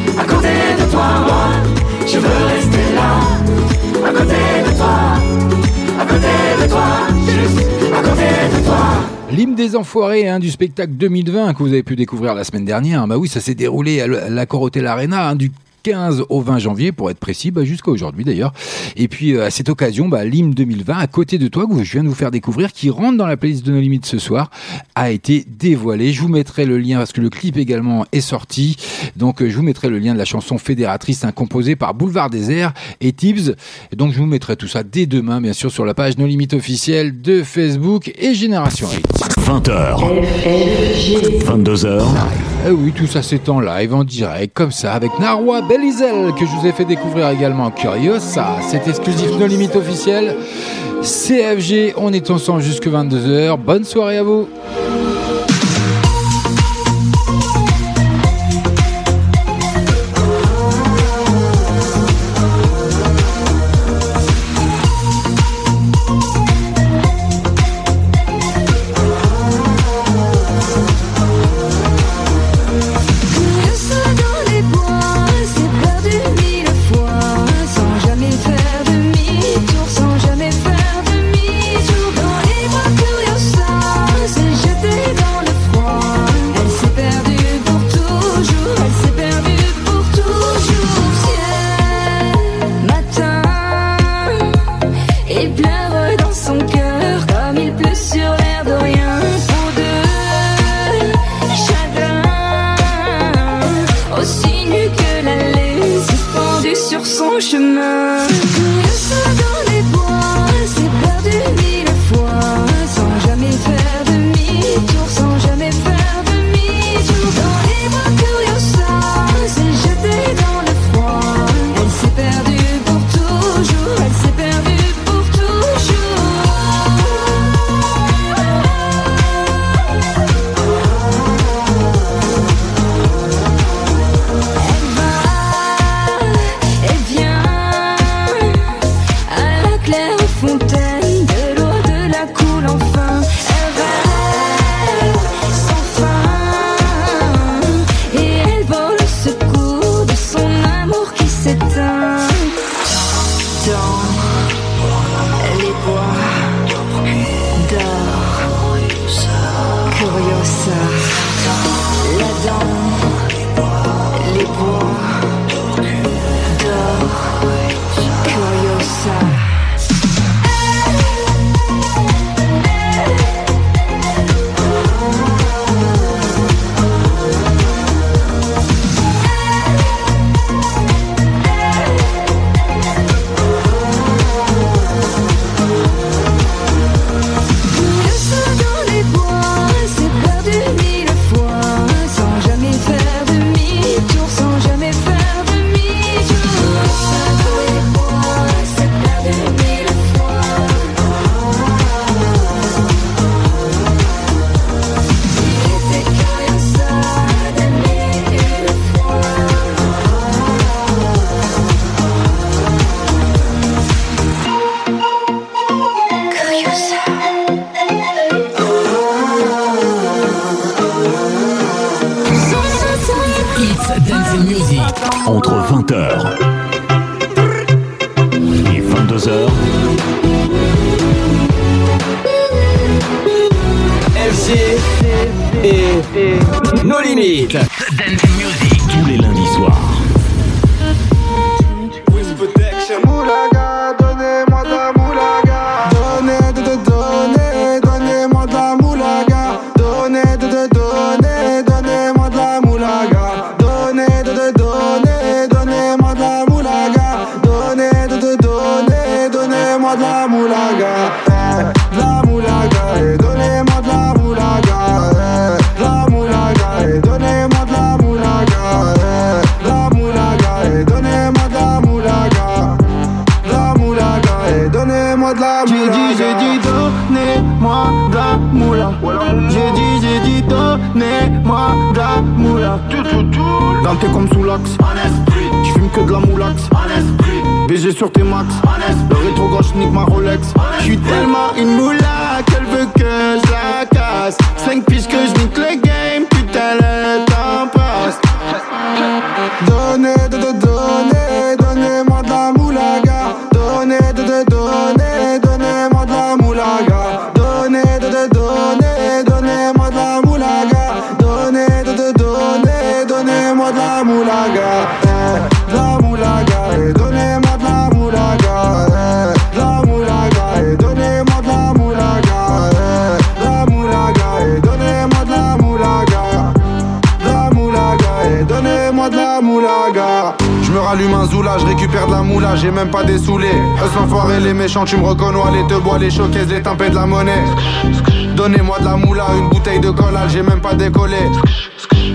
à côté de toi, moi, je veux rester là, à côté de toi, à côté de toi, juste à côté de toi. L'hymne des enfoirés hein, du spectacle 2020 que vous avez pu découvrir la semaine dernière. Bah oui, ça s'est déroulé à la Corotel Arena hein, du 15 au 20 janvier pour être précis, bah, jusqu'à aujourd'hui d'ailleurs. Et puis euh, à cette occasion, bah, l'hymne 2020 à côté de toi que je viens de vous faire découvrir, qui rentre dans la playlist de nos limites ce soir, a été dévoilé. Je vous mettrai le lien parce que le clip également est sorti. Donc euh, je vous mettrai le lien de la chanson fédératrice hein, composée par Boulevard Désert et Tibbs. Et donc je vous mettrai tout ça dès demain, bien sûr, sur la page nos limites officielle de Facebook et Génération Hit. 20h, 22h, Eh oui, tout ça c'est en live, en direct, comme ça, avec Narwa Belizel, que je vous ai fait découvrir également. Curiosa, c'est exclusif No Limite officiel. CFG, on est ensemble jusque 22h. Bonne soirée à vous. Aussi nu que l'allée, suspendue sur son chemin. Les méchants, tu me reconnais, les te bois, les choquaises, les tempêtes de la monnaie. Donnez-moi de la moula, une bouteille de collal, j'ai même pas décollé.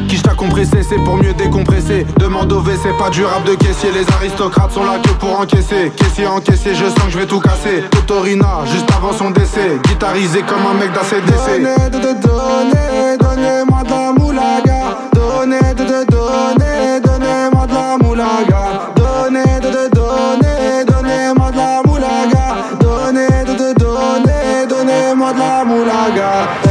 Quiche t'a compressé, c'est pour mieux décompresser. Demande au WC, pas du rap de caissier. Les aristocrates sont là que pour encaisser. Caissier encaissé, je sens que je vais tout casser. Totorina, juste avant son décès. Guitarisé comme un mec d'ACDC. Donnez, de, de, donnez, donnez-moi de la moulaga. Donnez, de, de, donnez, donnez-moi de la moulaga. Donnez, de, la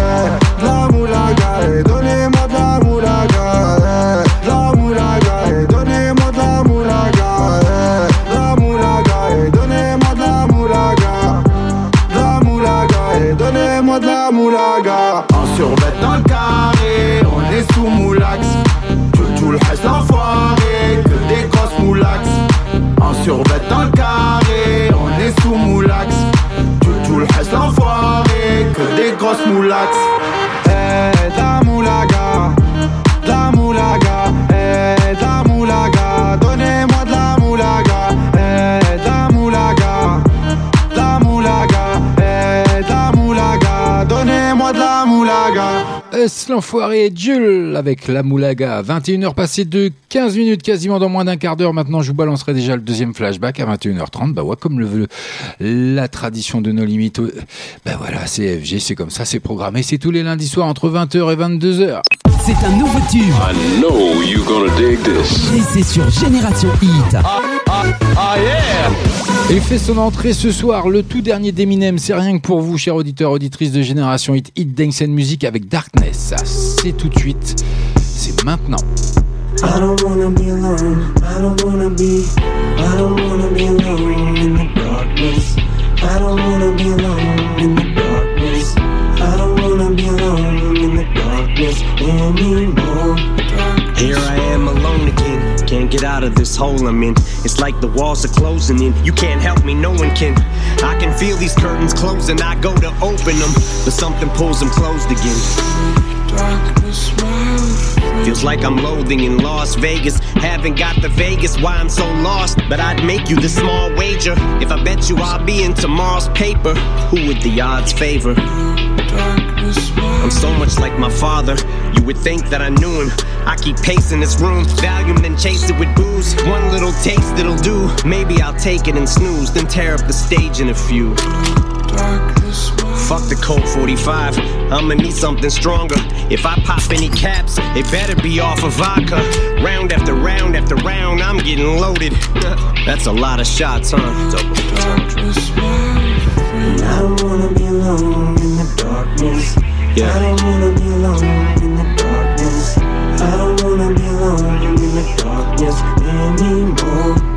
que Est-ce l'enfoiré Jules avec la Moulaga 21h passées de 15 minutes quasiment dans moins d'un quart d'heure maintenant je vous balancerai déjà le deuxième flashback à 21h30 bah ouais comme le veut la tradition de nos limites euh, bah voilà c'est FG c'est comme ça c'est programmé c'est tous les lundis soirs entre 20h et 22h C'est un nouveau tube. I know you're gonna dig this. Et c'est sur Génération Hit. Ah yeah! Il fait son entrée ce soir, le tout dernier d'Eminem, c'est rien que pour vous, chers auditeurs, auditrices de Génération Hit, Hit Dance and Music avec Darkness. Ça, c'est tout de suite, c'est maintenant. I don't wanna be alone. I don't wanna be. I don't wanna be alone in the darkness. I don't wanna be alone in the darkness. I don't wanna be alone in the darkness anymore. Here I am get out of this hole I'm in. It's like the walls are closing in. You can't help me, no one can. I can feel these curtains closing. I go to open them, but something pulls them closed again. Feels like I'm loathing in Las Vegas. Haven't got the Vegas, why I'm so lost. But I'd make you this small wager. If I bet you I'll be in tomorrow's paper, who would the odds favor? I'm so much like my father. Would think that I knew him. I keep pacing this room, Valium, then chase it with booze. One little taste it'll do. Maybe I'll take it and snooze, then tear up the stage in a few. Fuck the Colt 45. I'ma need something stronger. If I pop any caps, it better be off of vodka. Round after round after round, I'm getting loaded. That's a lot of shots, huh? I don't wanna be alone in the darkness. I don't wanna be alone in the darkness. I don't wanna be alone in the darkness anymore.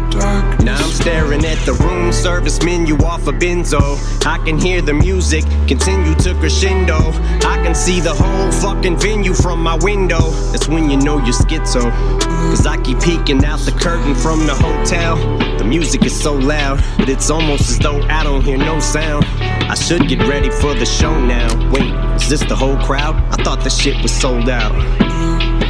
Now I'm staring at the room service menu off a benzo. I can hear the music continue to crescendo. I can see the whole fucking venue from my window. That's when you know you're schizo. Cause I keep peeking out the curtain from the hotel. The music is so loud, but it's almost as though I don't hear no sound. I should get ready for the show now. Wait, is this the whole crowd? I thought the shit was sold out.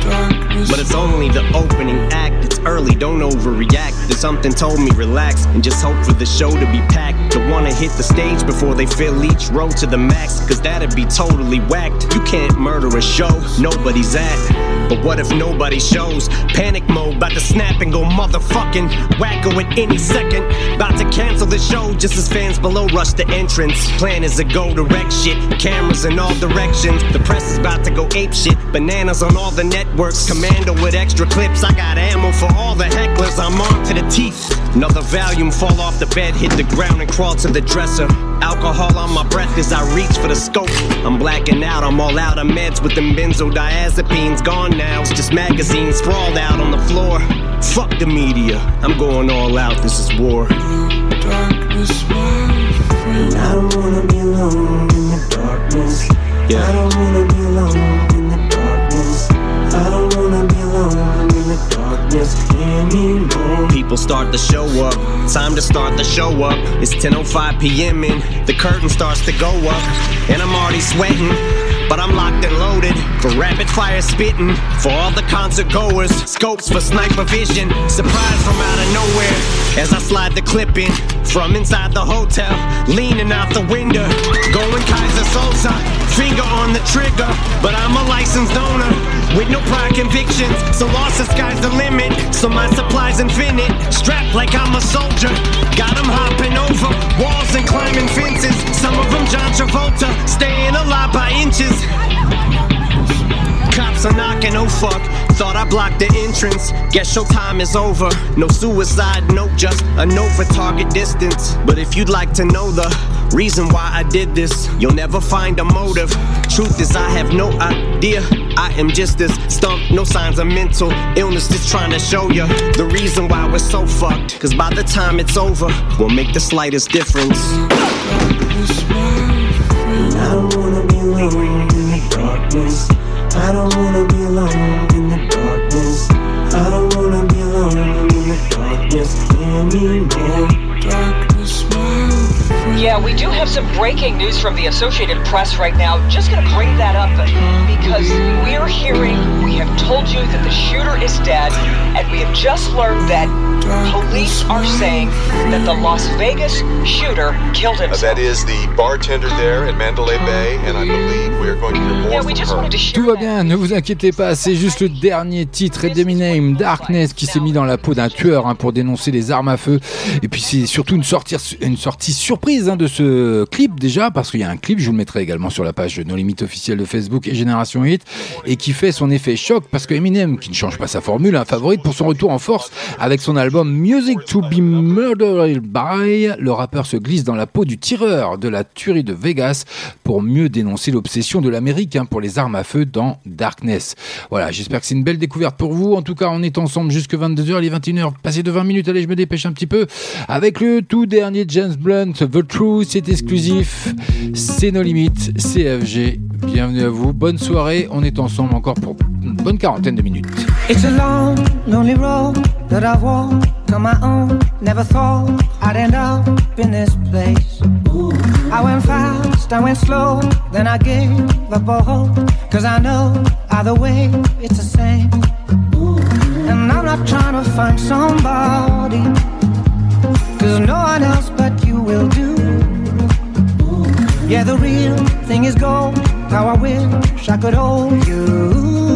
But it's only the opening act. It's early, don't overreact. There's something told me relax and just hope for the show to be packed. Don't wanna hit the stage before they fill each row to the max, cause that'd be totally whacked. You can't murder a show nobody's at. But what if nobody shows? Panic mode, about to snap and go motherfucking wacko at any second. About to cancel the show just as fans below rush the entrance. Plan is to go direct shit, cameras in all directions. The press is about to go ape shit, bananas on all the networks. Commando with extra clips, I got ammo for all the hecklers. I'm on to the teeth. Another volume fall off the bed, hit the ground and crawl to the dresser. Alcohol on my breath as I reach for the scope. I'm blacking out, I'm all out of meds with them benzodiazepines gone now. It's just magazines sprawled out on the floor. Fuck the media, I'm going all out, this is war. And I don't wanna be alone in the darkness. I don't wanna be alone darkness. People start to show up. Time to start the show up. It's 10:05 p.m. and the curtain starts to go up, and I'm already sweating, but I'm locked and loaded. for rapid fire spitting. For all the concert goers, scopes for sniper vision. Surprise from out of nowhere as I slide the clip in from inside the hotel, leaning out the window, going Kaiser Sosa. Finger on the trigger, but I'm a licensed owner with no prior convictions. So lost the sky's the limit, so my supply's infinite. Strapped like I'm a soldier, got 'em hopping over walls and climbing fences. Some of them John Travolta, staying alive by inches. Cops are knocking, oh fuck. Thought I blocked the entrance. Guess your time is over. No suicide note, just a note for target distance. But if you'd like to know the reason why I did this, you'll never find a motive. Truth is, I have no idea. I am just this stump, no signs of mental illness. Just trying to show you the reason why we're so fucked. Cause by the time it's over, we'll make the slightest difference. Alone in the darkness. I don't wanna be alone in the darkness. I don't wanna be alone in the darkness anymore. Yeah, we do have some breaking news from the Associated Press right now. Just gonna bring that up because we're hearing, we have told you that the shooter is dead, and we have just learned that police are saying that the Las Vegas shooter killed Uh, himself. that is the bartender there in Mandalay Bay, and I believe we are going to hear more Yeah, we from just her. wanted to share Tout va bien, ne vous inquiétez pas, c'est juste le dernier titre d'Eminem, Darkness, qui s'est mis dans la peau d'un tueur hein, pour dénoncer les armes à feu. Et puis c'est surtout une sortie, une sortie surprise de ce clip déjà, parce qu'il y a un clip, je vous le mettrai également sur la page No Limit officielle de Facebook et Génération Hit, et qui fait son effet choc, parce que Eminem, qui ne change pas sa formule, un favorite pour son retour en force avec son album Music to be Murdered by, le rappeur se glisse dans la peau du tireur de la tuerie de Vegas pour mieux dénoncer l'obsession de l'Amérique hein, pour les armes à feu dans Darkness. Voilà, j'espère que c'est une belle découverte pour vous. En tout cas, on est ensemble jusque 22h, les 21h, passé de 20 minutes. Allez, je me dépêche un petit peu avec le tout dernier James Blunt, The Truth, c'est exclusif. C'est nos limites, CFG. Bienvenue à vous, bonne soirée. On est ensemble encore pour une bonne quarantaine de minutes. It's a long, lonely road that I've walked on my own. Never thought I'd end up in this place. I went fast, I went slow, then I gave up all hope. Cause I know either way it's the same. And I'm not trying to find somebody. Cause no one else but you will do. Yeah, the real thing is gold. How I wish I could hold you.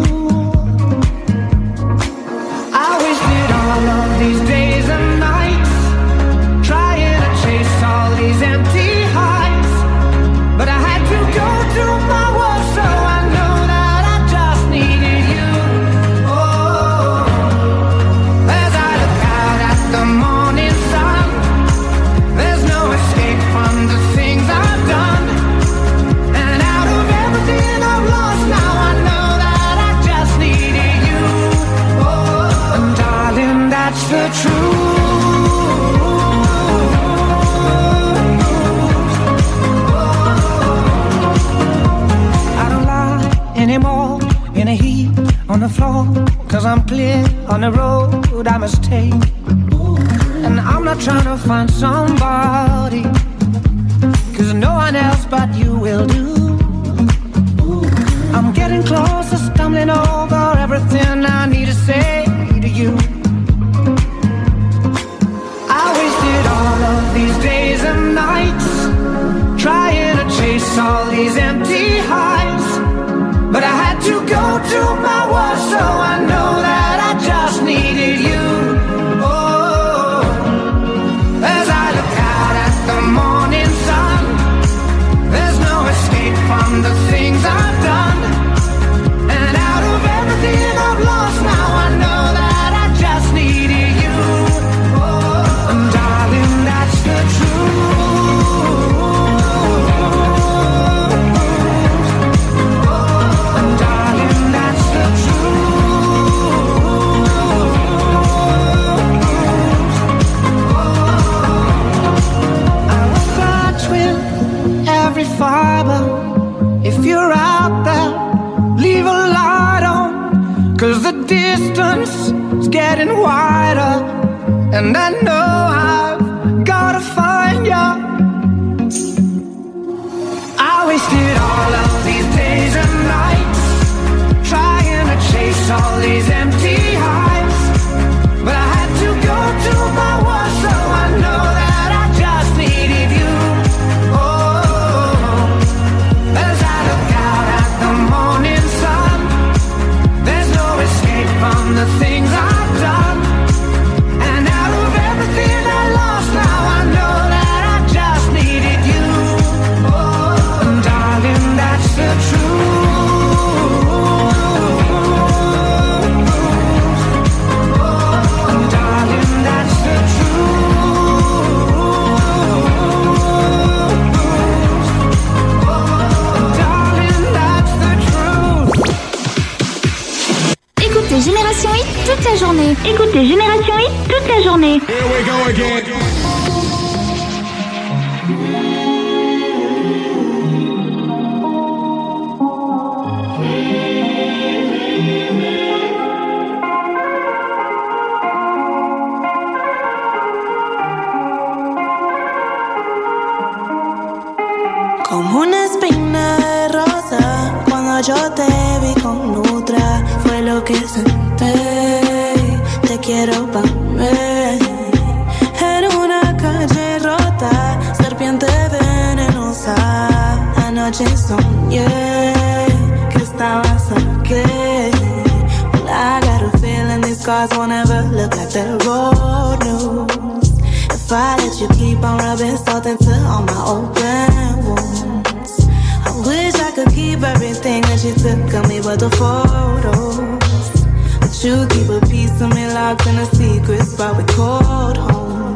Keep everything that you took of me but the photos. But you keep a piece of me locked in a secret spot we called home.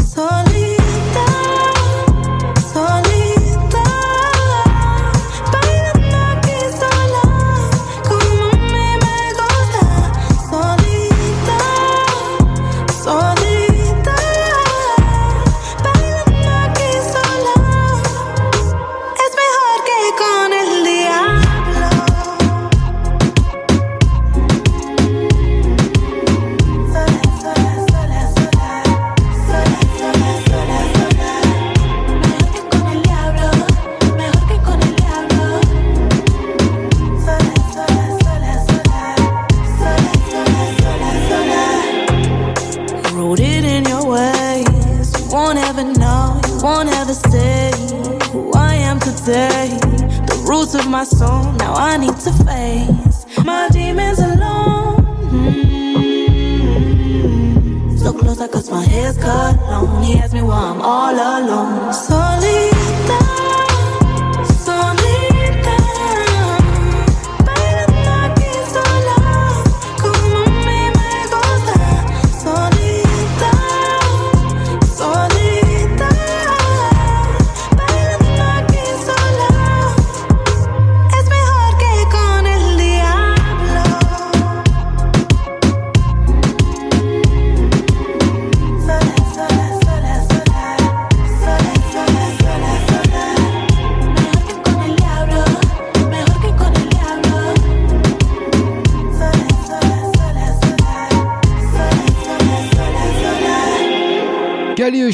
Solita,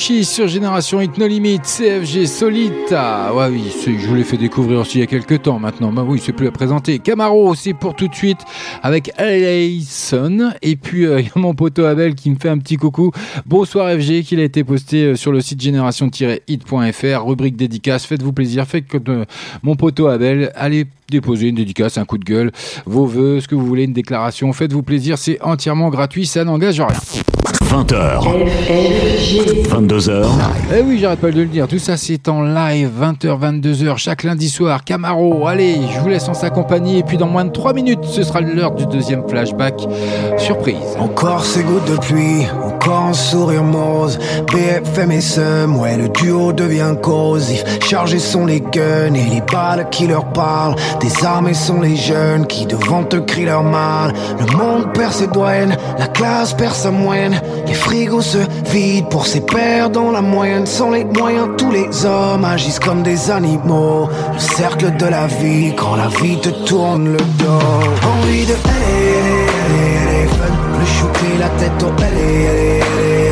she Sur Génération Hit No Limit, CFG Solita. Ouais, oui, c'est- je vous l'ai fait découvrir aussi il y a quelques temps maintenant. Bah oui, c'est plus à présenter. Camaro, c'est pour tout de suite avec Alison. Et puis, euh, il y a mon poteau Abel qui me fait un petit coucou. Bonsoir FG, qu'il a été posté euh, sur le site génération-hit.fr. Rubrique dédicace. Faites-vous plaisir. Faites comme euh, mon poteau Abel. Allez déposer une dédicace, un coup de gueule, vos vœux, ce que vous voulez, une déclaration. Faites-vous plaisir. C'est entièrement gratuit. Ça n'engage rien. 20h, 22h, Eh oui, j'arrête pas de le dire. Tout ça, c'est en live, 20h, 22h, chaque lundi soir. Camaro, allez, je vous laisse en s'accompagner. Et puis, dans moins de 3 minutes, ce sera l'heure du deuxième flashback. Surprise. Encore ces gouttes de pluie, encore un sourire morose. BFM et Sum, ouais, le duo devient corrosif. Chargés sont les guns et les balles qui leur parlent. Désarmés sont les jeunes qui devant te crient leur mal. Le monde perd ses douanes, la classe perd sa moyenne. Les frigos se vident pour ses pères dans la moyenne. Sans les moyens, tous les hommes agissent comme des animaux. Le cercle de la vie, quand la vie te tourne le dos. Envie de aller. Le la tête au elle est,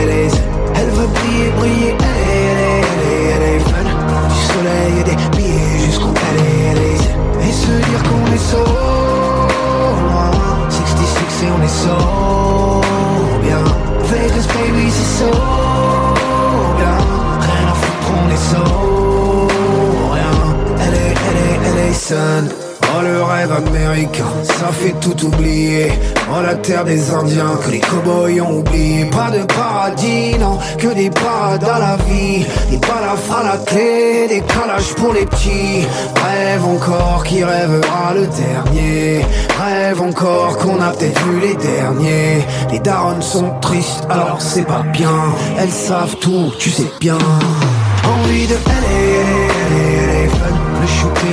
elle est, elle veut briller, briller, est, elle est fun. Du soleil et des jusqu'au est. Et se dire qu'on est loin. 66 et on est so bien. Vegas baby c'est so bien. Rien à foutre on est so rien. Elle est, elle est, elle est sun. Oh le rêve américain, ça fait tout oublier. Oh la terre des indiens que les cowboys ont oublié. Pas de paradis, non, que des parades à la vie. Des balafres à la clé, des calages pour les petits. Rêve encore qui rêvera le dernier. Rêve encore qu'on a peut-être vu les derniers. Les darons sont tristes, alors c'est pas bien. Elles savent tout, tu sais bien. Envie de aller,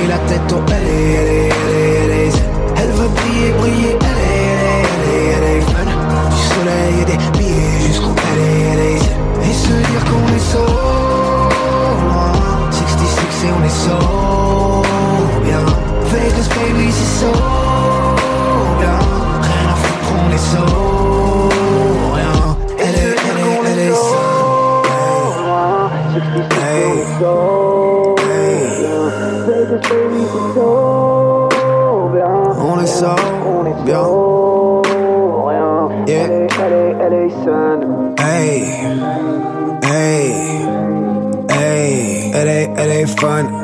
la tête au elle veut briller, briller, so bien. Yeah. Hey, hey, hey, it ain't, it ain't fun.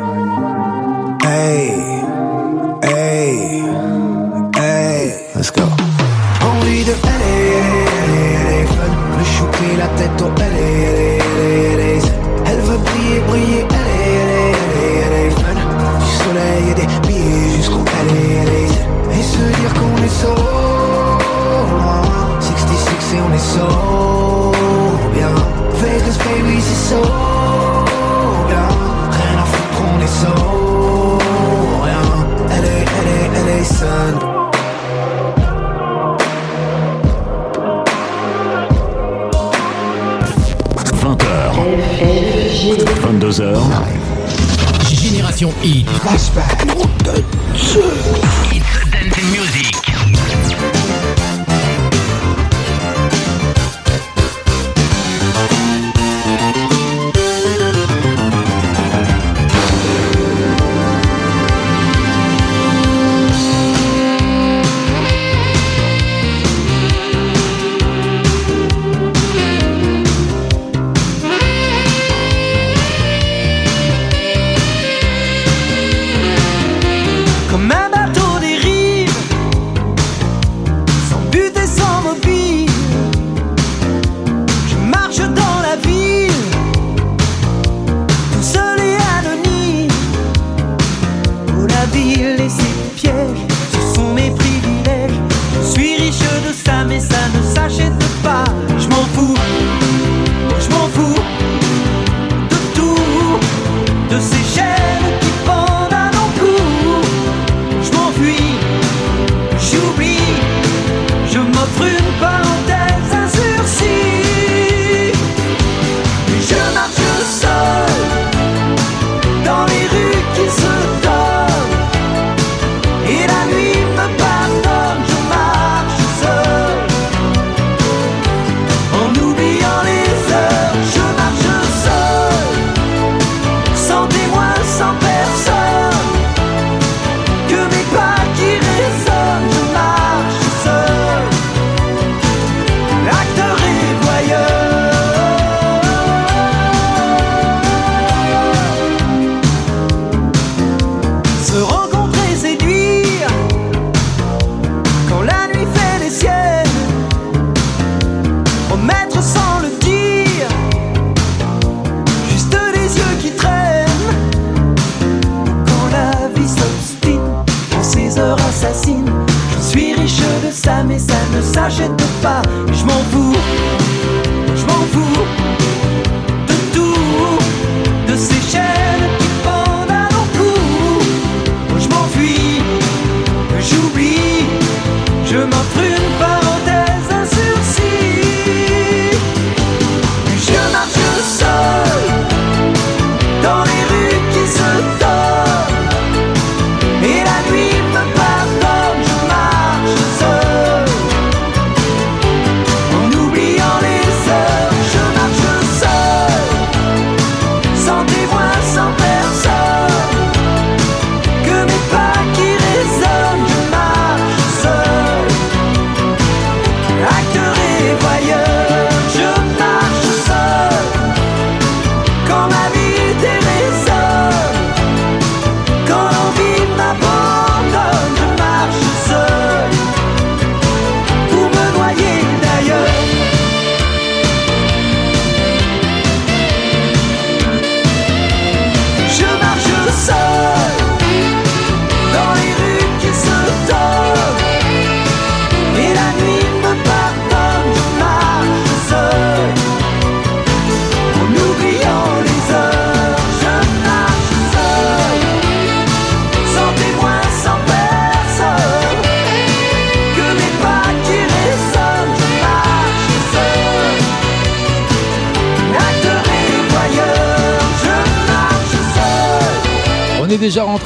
Génération Hit. Flashback.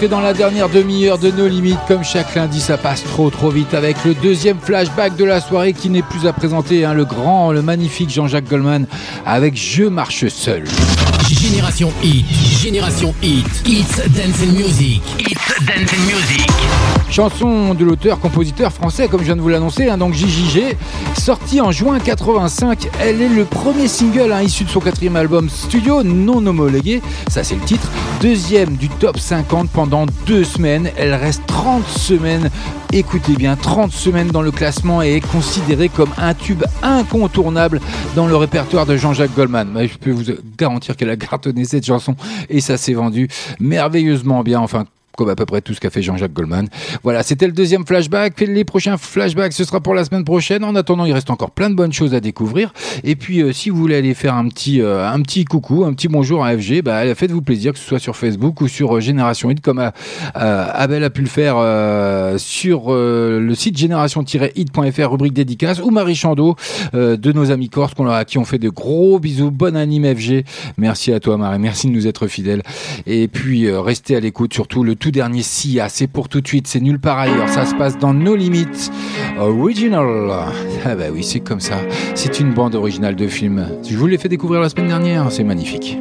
dans la dernière demi-heure de nos limites. Comme chaque lundi, ça passe trop trop vite avec le deuxième flashback de la soirée qui n'est plus à présenter. Hein, le grand, le magnifique Jean-Jacques Goldman avec Je marche seul. Génération Hit, Génération Hit, It's Dance and Music, It's Dance and Music. Chanson de l'auteur-compositeur français, comme je viens de vous l'annoncer, hein, donc JJG, sortie en juin 85. Elle est le premier single hein, issu de son quatrième album studio non homologué. Ça, c'est le titre. Deuxième du top 50 pendant deux semaines. Elle reste 30 semaines. Écoutez bien, 30 semaines dans le classement et est considérée comme un tube incontournable dans le répertoire de Jean-Jacques Goldman. Je peux vous garantir qu'elle a cartonné cette chanson et ça s'est vendu merveilleusement bien. Enfin, comme à peu près tout ce qu'a fait Jean-Jacques Goldman. Voilà, c'était le deuxième flashback. Les prochains flashbacks, ce sera pour la semaine prochaine. En attendant, il reste encore plein de bonnes choses à découvrir. Et puis, euh, si vous voulez aller faire un petit, euh, un petit coucou, un petit bonjour à FG, bah, faites-vous plaisir, que ce soit sur Facebook ou sur euh, Génération Hit, comme Abel a pu le faire sur le site génération-hit.fr, rubrique dédicace, ou Marie Chandot, euh, de nos amis corses, qu'on à qui on fait de gros bisous. Bonne anime FG. Merci à toi, Marie. Merci de nous être fidèles. Et puis, restez à l'écoute, surtout le dernier SIA. C'est pour tout de suite, c'est nulle part ailleurs. Ça se passe dans nos limites. Original. Ah bah oui, c'est comme ça. C'est une bande originale de film. Je vous l'ai fait découvrir la semaine dernière. C'est magnifique.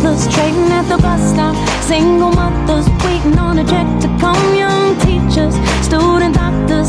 Hustlers trading at the bus stop. Single mothers waiting on a check to come. Young teachers, student doctors,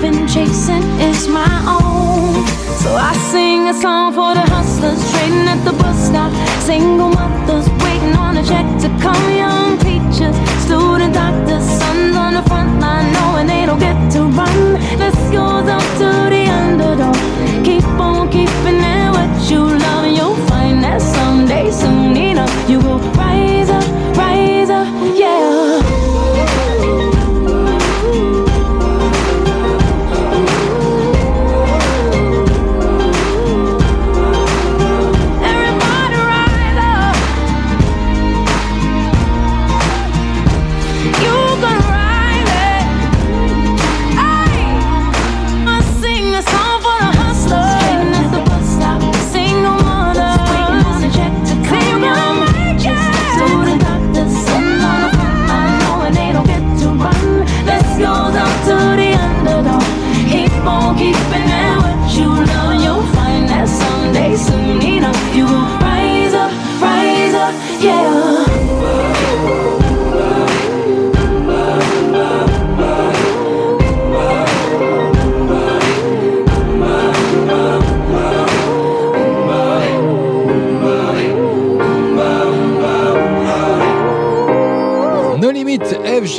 Been chasing is my own. So I sing a song for the hustlers trading at the bus stop. Single mothers waiting on a check to come. Young teachers, student doctors, sons on the front line knowing they don't get to run. This goes up to the underdog. Keep on keeping it what you love, you'll find that someday, soon enough, you will rise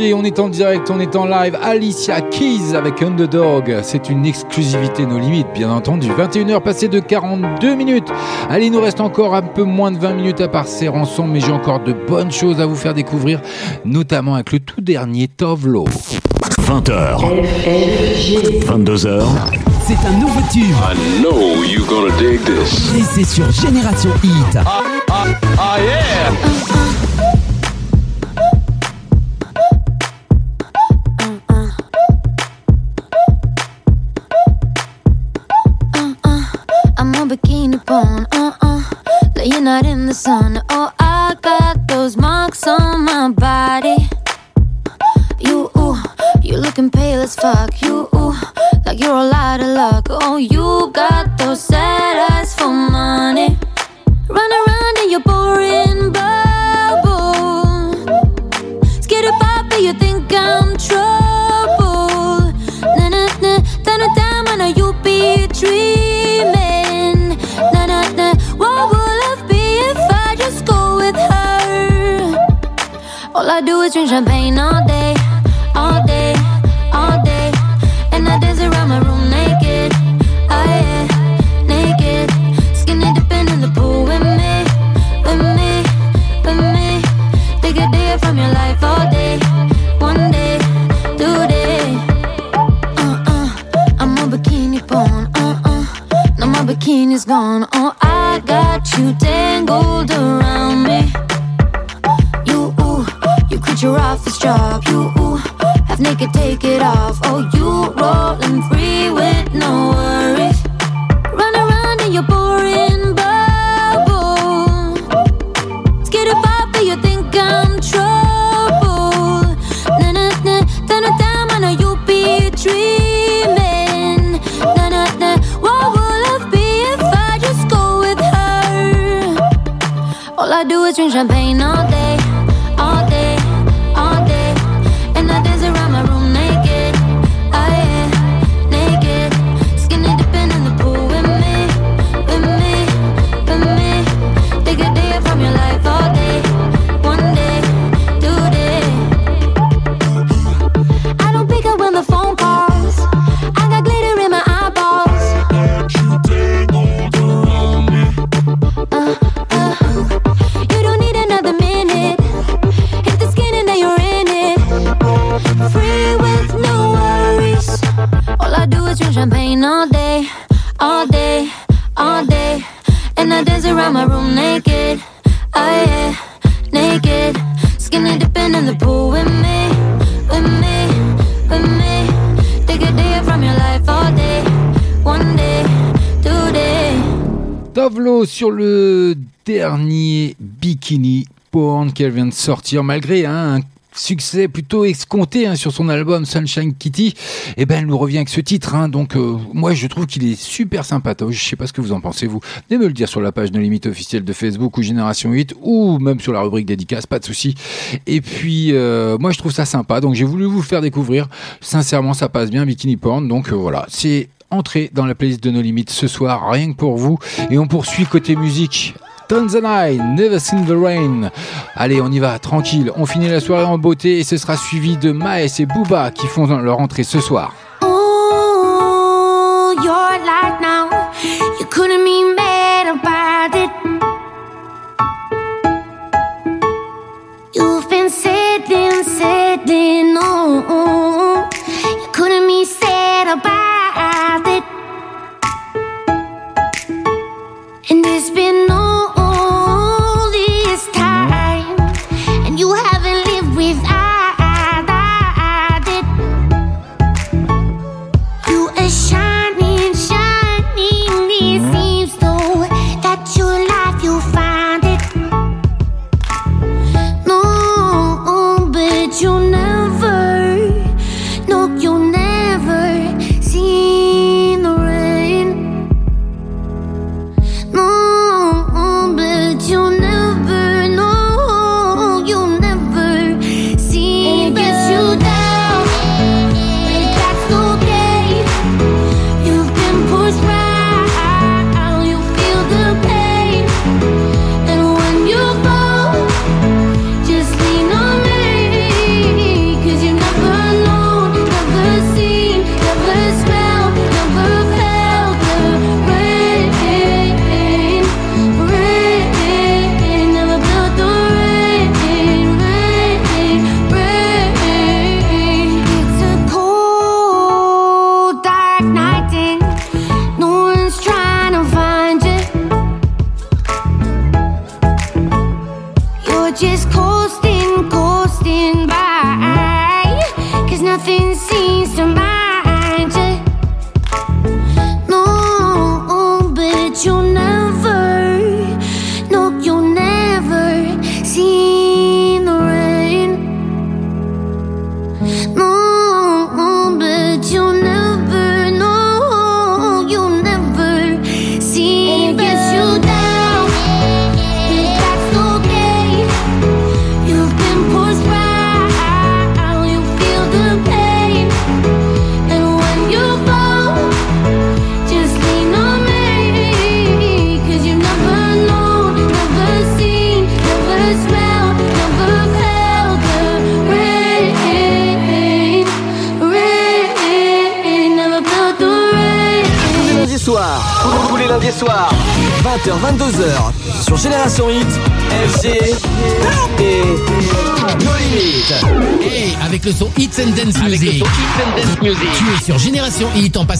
On est en direct, on est en live. Alicia Keys avec Underdog. C'est une exclusivité No Limit, bien entendu. 21h passées de 42 minutes. Allez, il nous reste encore un peu moins de 20 minutes à passer ensemble, mais j'ai encore de bonnes choses à vous faire découvrir, notamment avec le tout dernier Tovlo. 20h. 22h. C'est un nouveau tube. I know you gonna dig this. Et c'est sur Génération Hit. Ah yeah! Office job. You half naked, take it off. Oh, you rolling free with no worries. Run around in your boring bubble. Skitty pop, you think I'm trouble. Na na na, turn it down, I know you be dreaming. Na na na, what will life be if I just go with her? All I do is drink champagne Qu'elle vient de sortir, malgré hein, un succès plutôt escompté hein, sur son album Sunshine Kitty, et ben elle nous revient avec ce titre. hein. donc euh, moi je trouve qu'il est super sympatoche. Je sais pas ce que vous en pensez vous. Venez me le dire sur la page de limite officielle de Facebook ou Génération 8 ou même sur la rubrique dédicace, pas de souci. Et puis euh, moi je trouve ça sympa, donc j'ai voulu vous faire découvrir. Sincèrement ça passe bien Bikini Porn, donc euh, voilà c'est entré dans la playlist de nos limites ce soir, rien que pour vous. Et on poursuit côté musique. Tanzanite, Never Seen the Rain. Allez, on y va, tranquille. On finit la soirée en beauté et ce sera suivi de Maes et Booba qui font leur entrée ce soir. Ooh, your life now. You couldn't be mad about it. You've been sitting, sitting, oh. You couldn't be sad about it. And it's been all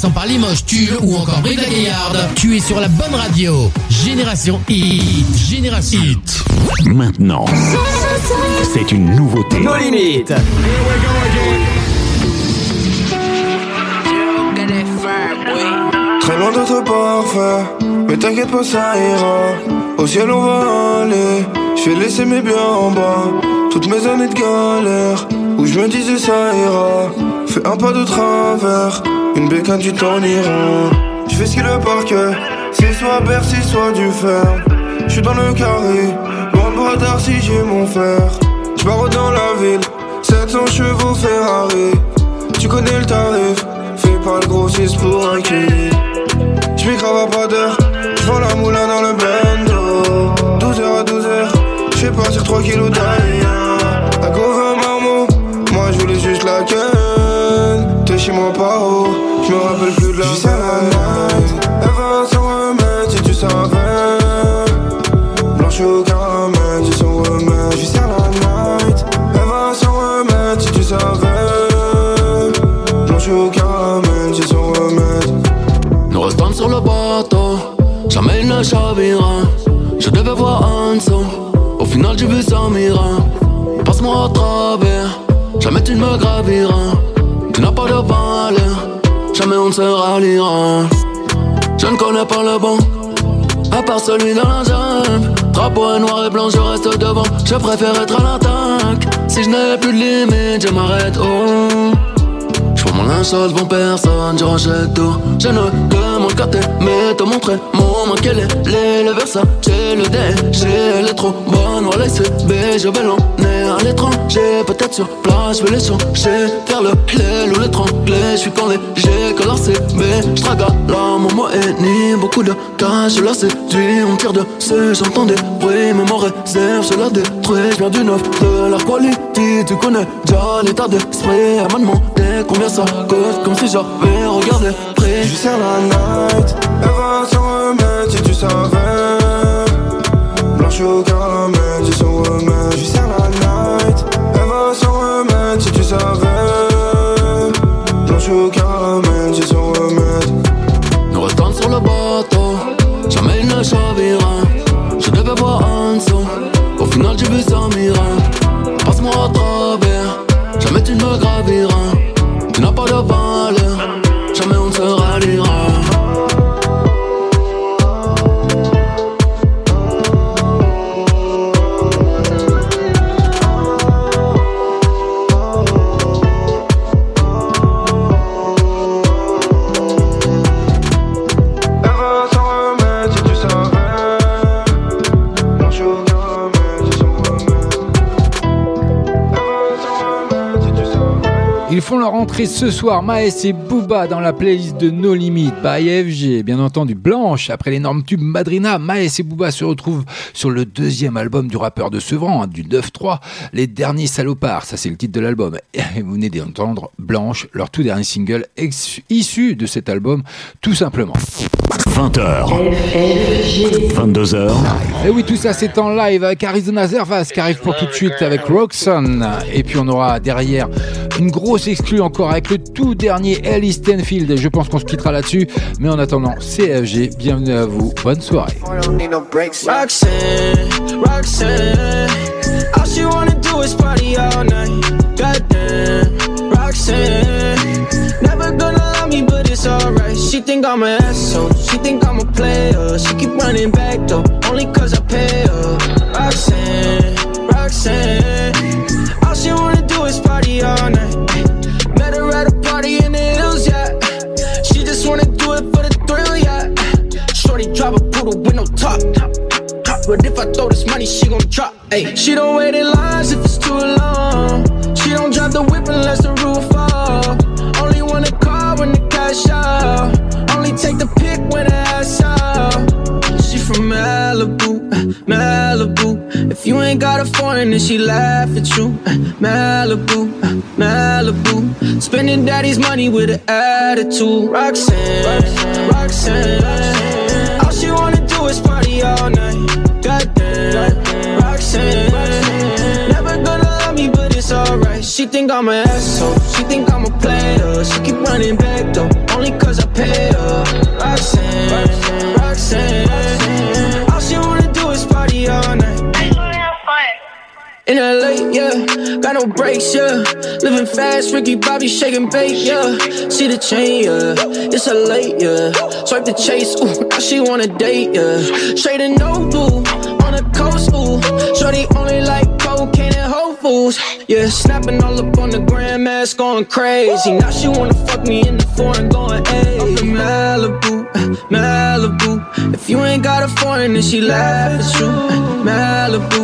passant par Limoges, Tulle ou encore Brive la Gaillarde. Tu es sur la bonne radio. Génération Hit. Génération Hit. Maintenant, C'est une nouveauté. Nos limites. Très loin d'être parfait, mais t'inquiète pas, ça ira. Au ciel, on va aller. Je vais laisser mes biens en bas. Toutes mes années de galère, où je me disais ça ira. Fais un pas de travers, une bécane, tu t'en iras. Je fais ce qu'il le parquet, c'est soit Bercy, soit du fer. Je suis dans le carré, de bras si j'ai mon fer. Je dans la ville, 700 chevaux Ferrari. Tu connais le tarif, fais pas le grossiste pour un kill. J'm'y crave à pas d'heure, j'vends la moulin dans le bando 12h à 12h, j'fais partir 3 kilos d'ailleurs chez moi pas haut, j'me rappelle plus de la night, elle va s'en remettre si tu savais. Blanche au caramel, j'ai son remède J'sais la night, elle va s'en remettre si tu savais. Blanche au caramel, j'ai son remède Nous restons sur le bateau, jamais il ne chavira. Je devais voir un son, au final j'ai vu ça mira. Passe-moi à travers, jamais tu ne me graviras. Jamais on se ralliera. Je ne connais pas le bon, à part celui dans la jungle. Drapeau noir et blanc, je reste devant. Je préfère être à l'attaque. Si je n'ai plus de limite, je m'arrête. Oh. Je prends mon linge devant personne, je rachète tout. Je ne demande qu'à t'aimer, te montrer mon main quel est les, le versa. J'ai le elle est trop bonne, voilà CB, je vais l'emmener à l'étranger. Peut-être sur place, je vais les changer. Faire le l'aile ou l'étrangler, je suis quand léger que la CB. Je traga là, mon est ni beaucoup de cash, je la séduis, on tire dessus, j'entends des bruits, mais mon réserve, je la détruis. Je du neuf, de la quality, tu connais déjà l'état d'esprit. Elle m'a demandé combien ça coûte, comme si j'avais regardé près. Je la night, elle va Blanche au caramel, j'ai son remède. Je sers la night, elle va s'en remettre si tu savais. Blanche au caramel, j'ai son remède. Nous restons sur le bateau, jamais il ne chavira. Entrée ce soir, Maes et Booba dans la playlist de No Limit by FG. Bien entendu, Blanche, après l'énorme tube Madrina, Maes et Booba se retrouvent sur le deuxième album du rappeur de Sevran, hein, du 9-3, Les Derniers Salopards. Ça, c'est le titre de l'album. Et vous venez d'entendre Blanche, leur tout dernier single issu de cet album, tout simplement. 20h, 22h, Et oui, tout ça c'est en live avec Arizona Zervas qui arrive pour tout de suite avec Roxanne. Et puis on aura derrière une grosse exclue encore avec le tout dernier Ellie Stanfield. Je pense qu'on se quittera là-dessus. Mais en attendant, CFG, bienvenue à vous. Bonne soirée. Roxanne, Roxanne, all she wanna do is party all night. Goddamn, Roxanne, never gonna love me, but it's alright. She think I'm an asshole, she think I'm a player. She keep running back though, only cause I pay her. Roxanne, Roxanne, all she wanna do is party all night. Drive a poodle with no top. But if I throw this money, she gon' drop. Ay. She don't wait in lines if it's too long. She don't drive the whip unless the roof off. Only want a car when the cash out. Only take the pick when the ass out. She from Malibu, Malibu. If you ain't got a foreign, then she laugh at you. Uh, Malibu, uh, Malibu. Spending daddy's money with an attitude. Roxanne, Roxanne. All she wanna do is party all night. Goddamn, Roxanne. Never gonna love me, but it's alright. She think I'm an asshole. She think I'm a player. She keep running back though, only cause I pay her. Roxanne, Roxanne. In LA, yeah, got no brakes, yeah. Living fast, Ricky Bobby shaking bait, yeah. See the chain, yeah. It's a late, yeah. Swipe the chase, ooh, now she wanna date, yeah. Straight and no blue, on the coast, ooh. Shorty only like cocaine and Whole fools, yeah. Snapping all up on the grandmas, going crazy. Now she wanna fuck me in the foreign, going, hey. Up in Malibu, Malibu. If you ain't got a foreign, then she laugh, it's true. Malibu,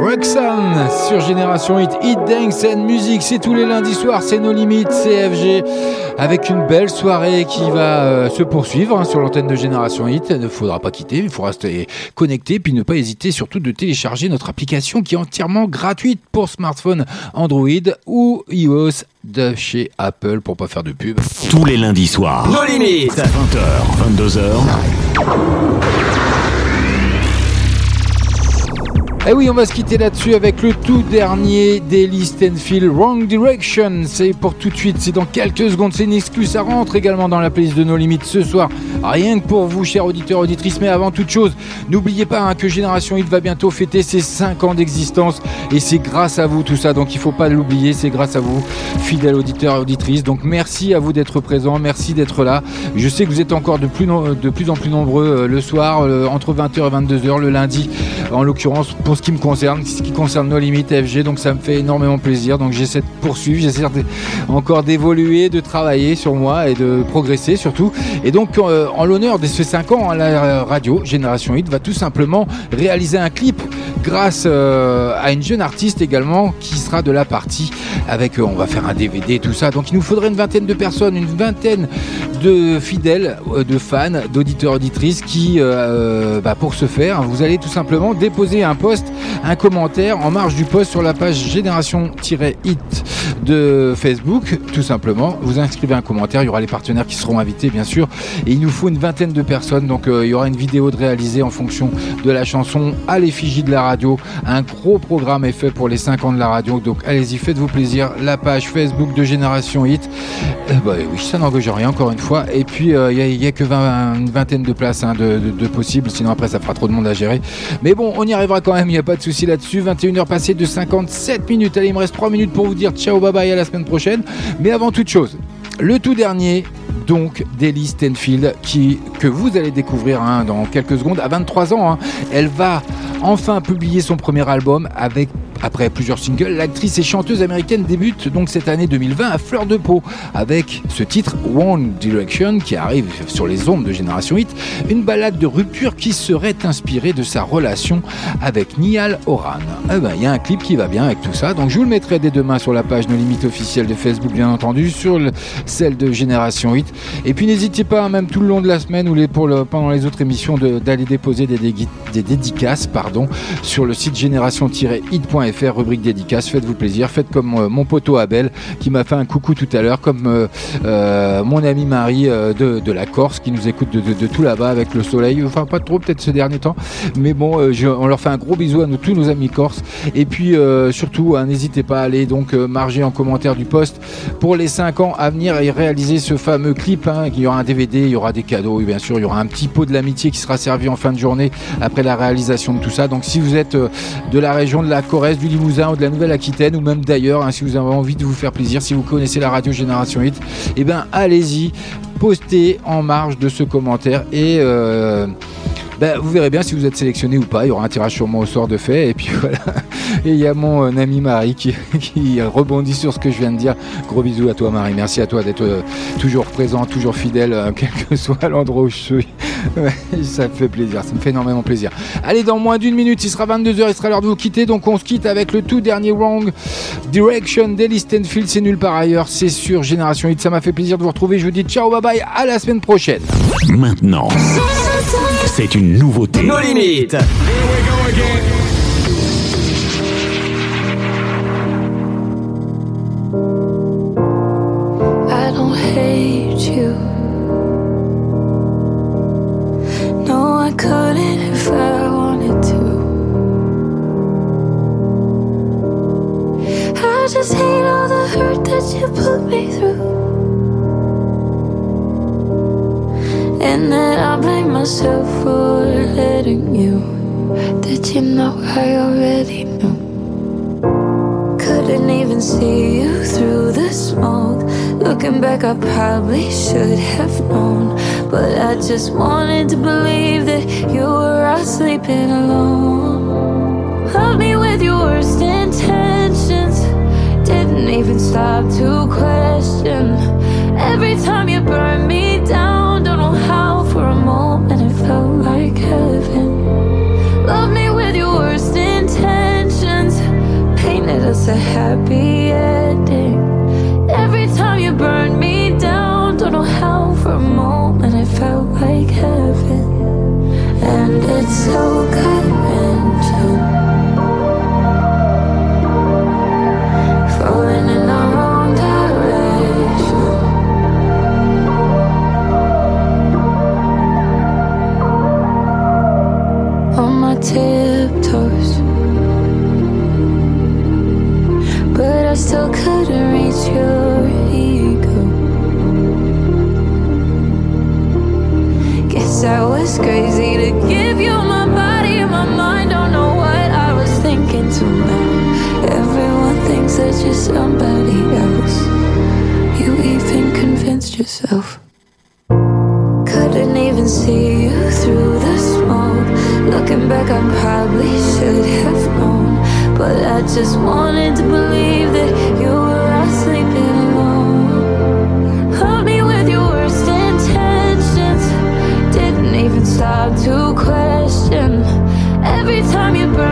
Roxanne sur Génération Hit, Hit Dance and Music, c'est tous les lundis soirs, c'est nos limites, CFG, avec une belle soirée qui va euh, se poursuivre hein, sur l'antenne de Génération Hit. Il ne faudra pas quitter, il faudra rester connecté, puis ne pas hésiter surtout de télécharger notre application qui est entièrement gratuite pour smartphone Android ou iOS de chez Apple pour pas faire de pub. Tous les lundis soirs. Nos limites. 20h, 22h. Eh oui, on va se quitter là-dessus avec le tout dernier d'Ellie Stanfield, Wrong Direction. C'est pour tout de suite, c'est dans quelques secondes, c'est une exclue, ça rentre également dans la playlist de nos limites ce soir. Rien que pour vous, chers auditeurs, auditrices, mais avant toute chose, n'oubliez pas hein, que Génération Hit va bientôt fêter ses 5 ans d'existence et c'est grâce à vous tout ça, donc il faut pas l'oublier, c'est grâce à vous, fidèles auditeurs et auditrices. Donc merci à vous d'être présents, merci d'être là. Je sais que vous êtes encore de plus, de plus en plus nombreux euh, le soir, euh, entre 20h et 22h, le lundi en l'occurrence pour ce qui me concerne, ce qui concerne nos limites FG, donc ça me fait énormément plaisir. Donc j'essaie de poursuivre, j'essaie encore d'évoluer, de travailler sur moi et de progresser surtout. Et donc euh, en l'honneur de ces 5 ans, la radio Génération Hit va tout simplement réaliser un clip grâce euh, à une jeune artiste également qui sera de la partie avec, euh, on va faire un DVD, tout ça. Donc il nous faudrait une vingtaine de personnes, une vingtaine de fidèles, de fans, d'auditeurs, auditrices qui, bah, pour ce faire, vous allez tout simplement déposer un post, un commentaire en marge du post sur la page Génération-Hit de Facebook, tout simplement. Vous inscrivez un commentaire, il y aura les partenaires qui seront invités, bien sûr. Et il nous faut une vingtaine de personnes, donc euh, il y aura une vidéo de réalisée en fonction de la chanson à l'effigie de la radio. Un gros programme est fait pour les 5 ans de la radio, donc allez-y, faites-vous plaisir. La page Facebook de Génération Hit, euh, bah, oui, ça n'engage rien, encore une fois. Et puis, euh, il n'y a, que 20 une vingtaine de places hein, de, possibles, sinon après ça fera trop de monde à gérer. Mais bon, on y arrivera quand même, n'y a pas de souci là-dessus. 21h passées de 57 minutes. Allez, il me reste 3 minutes pour vous dire ciao, bye bye, à la semaine prochaine. Mais avant toute chose, le tout dernier, donc d'Ellie Stenfield, qui, que vous allez découvrir hein, dans quelques secondes. À 23 ans, hein, elle va enfin publier son premier album avec après plusieurs singles, l'actrice et chanteuse américaine débute donc cette année 2020 à fleur de peau avec ce titre One Direction qui arrive sur les ondes de Génération Hit, une balade de rupture qui serait inspirée de sa relation avec Niall Horan. Eh ben, il y a un clip qui va bien avec tout ça, donc je vous le mettrai dès demain sur la page No Limite officielle de Facebook bien entendu, sur le- celle de Génération Hit. Et puis n'hésitez pas, même tout le long de la semaine ou les, pour pendant les autres émissions, d'aller déposer des dédicaces pardon, sur le site génération-hit.fr, rubrique dédicaces. Faites-vous plaisir, faites comme euh, mon poteau Abel qui m'a fait un coucou tout à l'heure, comme euh, euh, mon ami Marie de, de la Corse qui nous écoute de, de- tout là-bas avec le soleil. Enfin, pas trop peut-être ce dernier temps, mais bon, je- on leur fait un gros bisou à nous, tous nos amis corses. Et puis surtout, hein, n'hésitez pas à aller donc marger en commentaire du post pour les 5 ans à venir et réaliser ce fameux clip. hein, il y aura un DVD, il y aura des cadeaux, et bien sûr, il y aura un petit pot de l'amitié qui sera servi en fin de journée après la réalisation de tout ça. Donc si vous êtes de la région de la Corrèze, Limousin ou de la Nouvelle-Aquitaine ou même d'ailleurs, hein, si vous avez envie de vous faire plaisir, si vous connaissez la radio Génération 8, eh ben allez-y, postez en marge de ce commentaire et euh, ben, vous verrez bien si vous êtes sélectionné ou pas. Il y aura un tirage sûrement au sort de fait. Et puis voilà. Et il y a mon euh, ami Marie qui, rebondit sur ce que je viens de dire. Gros bisous à toi, Marie. Merci à toi d'être euh, toujours présent, toujours fidèle, euh, quel que soit l'endroit où je suis. Ça me fait plaisir. Ça me fait énormément plaisir. Allez, dans moins d'une minute, il sera 22h. Il sera l'heure de vous quitter. Donc on se quitte avec le tout dernier Wrong Direction d'Ellie Stenfield. C'est nulle part ailleurs. C'est sur Génération Hit. Ça m'a fait plaisir de vous retrouver. Je vous dis ciao, bye bye. À la semaine prochaine. Maintenant, c'est une nouveauté. Nos limites. need Did you know I already knew? Couldn't even see you through the smoke. Looking back, I probably should have known. But I just wanted to believe that you were out sleeping alone. Love me with your worst intentions. Didn't even stop to question. Every time you burn me down, don't know how for a moment Us a happy ending. Every time you burn me down, don't know how for a moment it felt like heaven. And it's so gut that you're somebody else. You even convinced yourself. Couldn't even see you through the smoke. Looking back, I probably should have known. But I just wanted to believe that you were out sleeping alone. Love me with your worst intentions. Didn't even stop to question. Every time you burn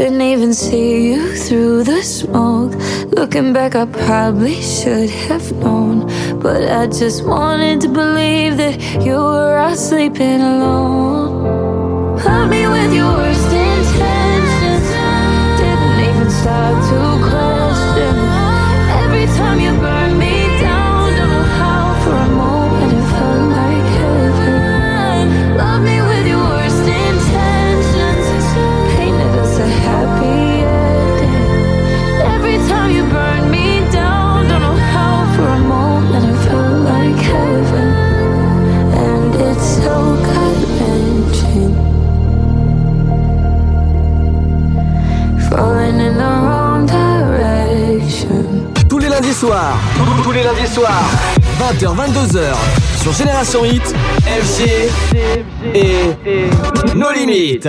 Couldn't even see you through the smoke. Looking back, I probably should have known. But I just wanted to believe that you were out sleeping alone. Love me with your worst intentions. Didn't even stop to question. Soirs, tous les lundis soirs, 20h, 22h, sur Génération Hit, FG et nos limites.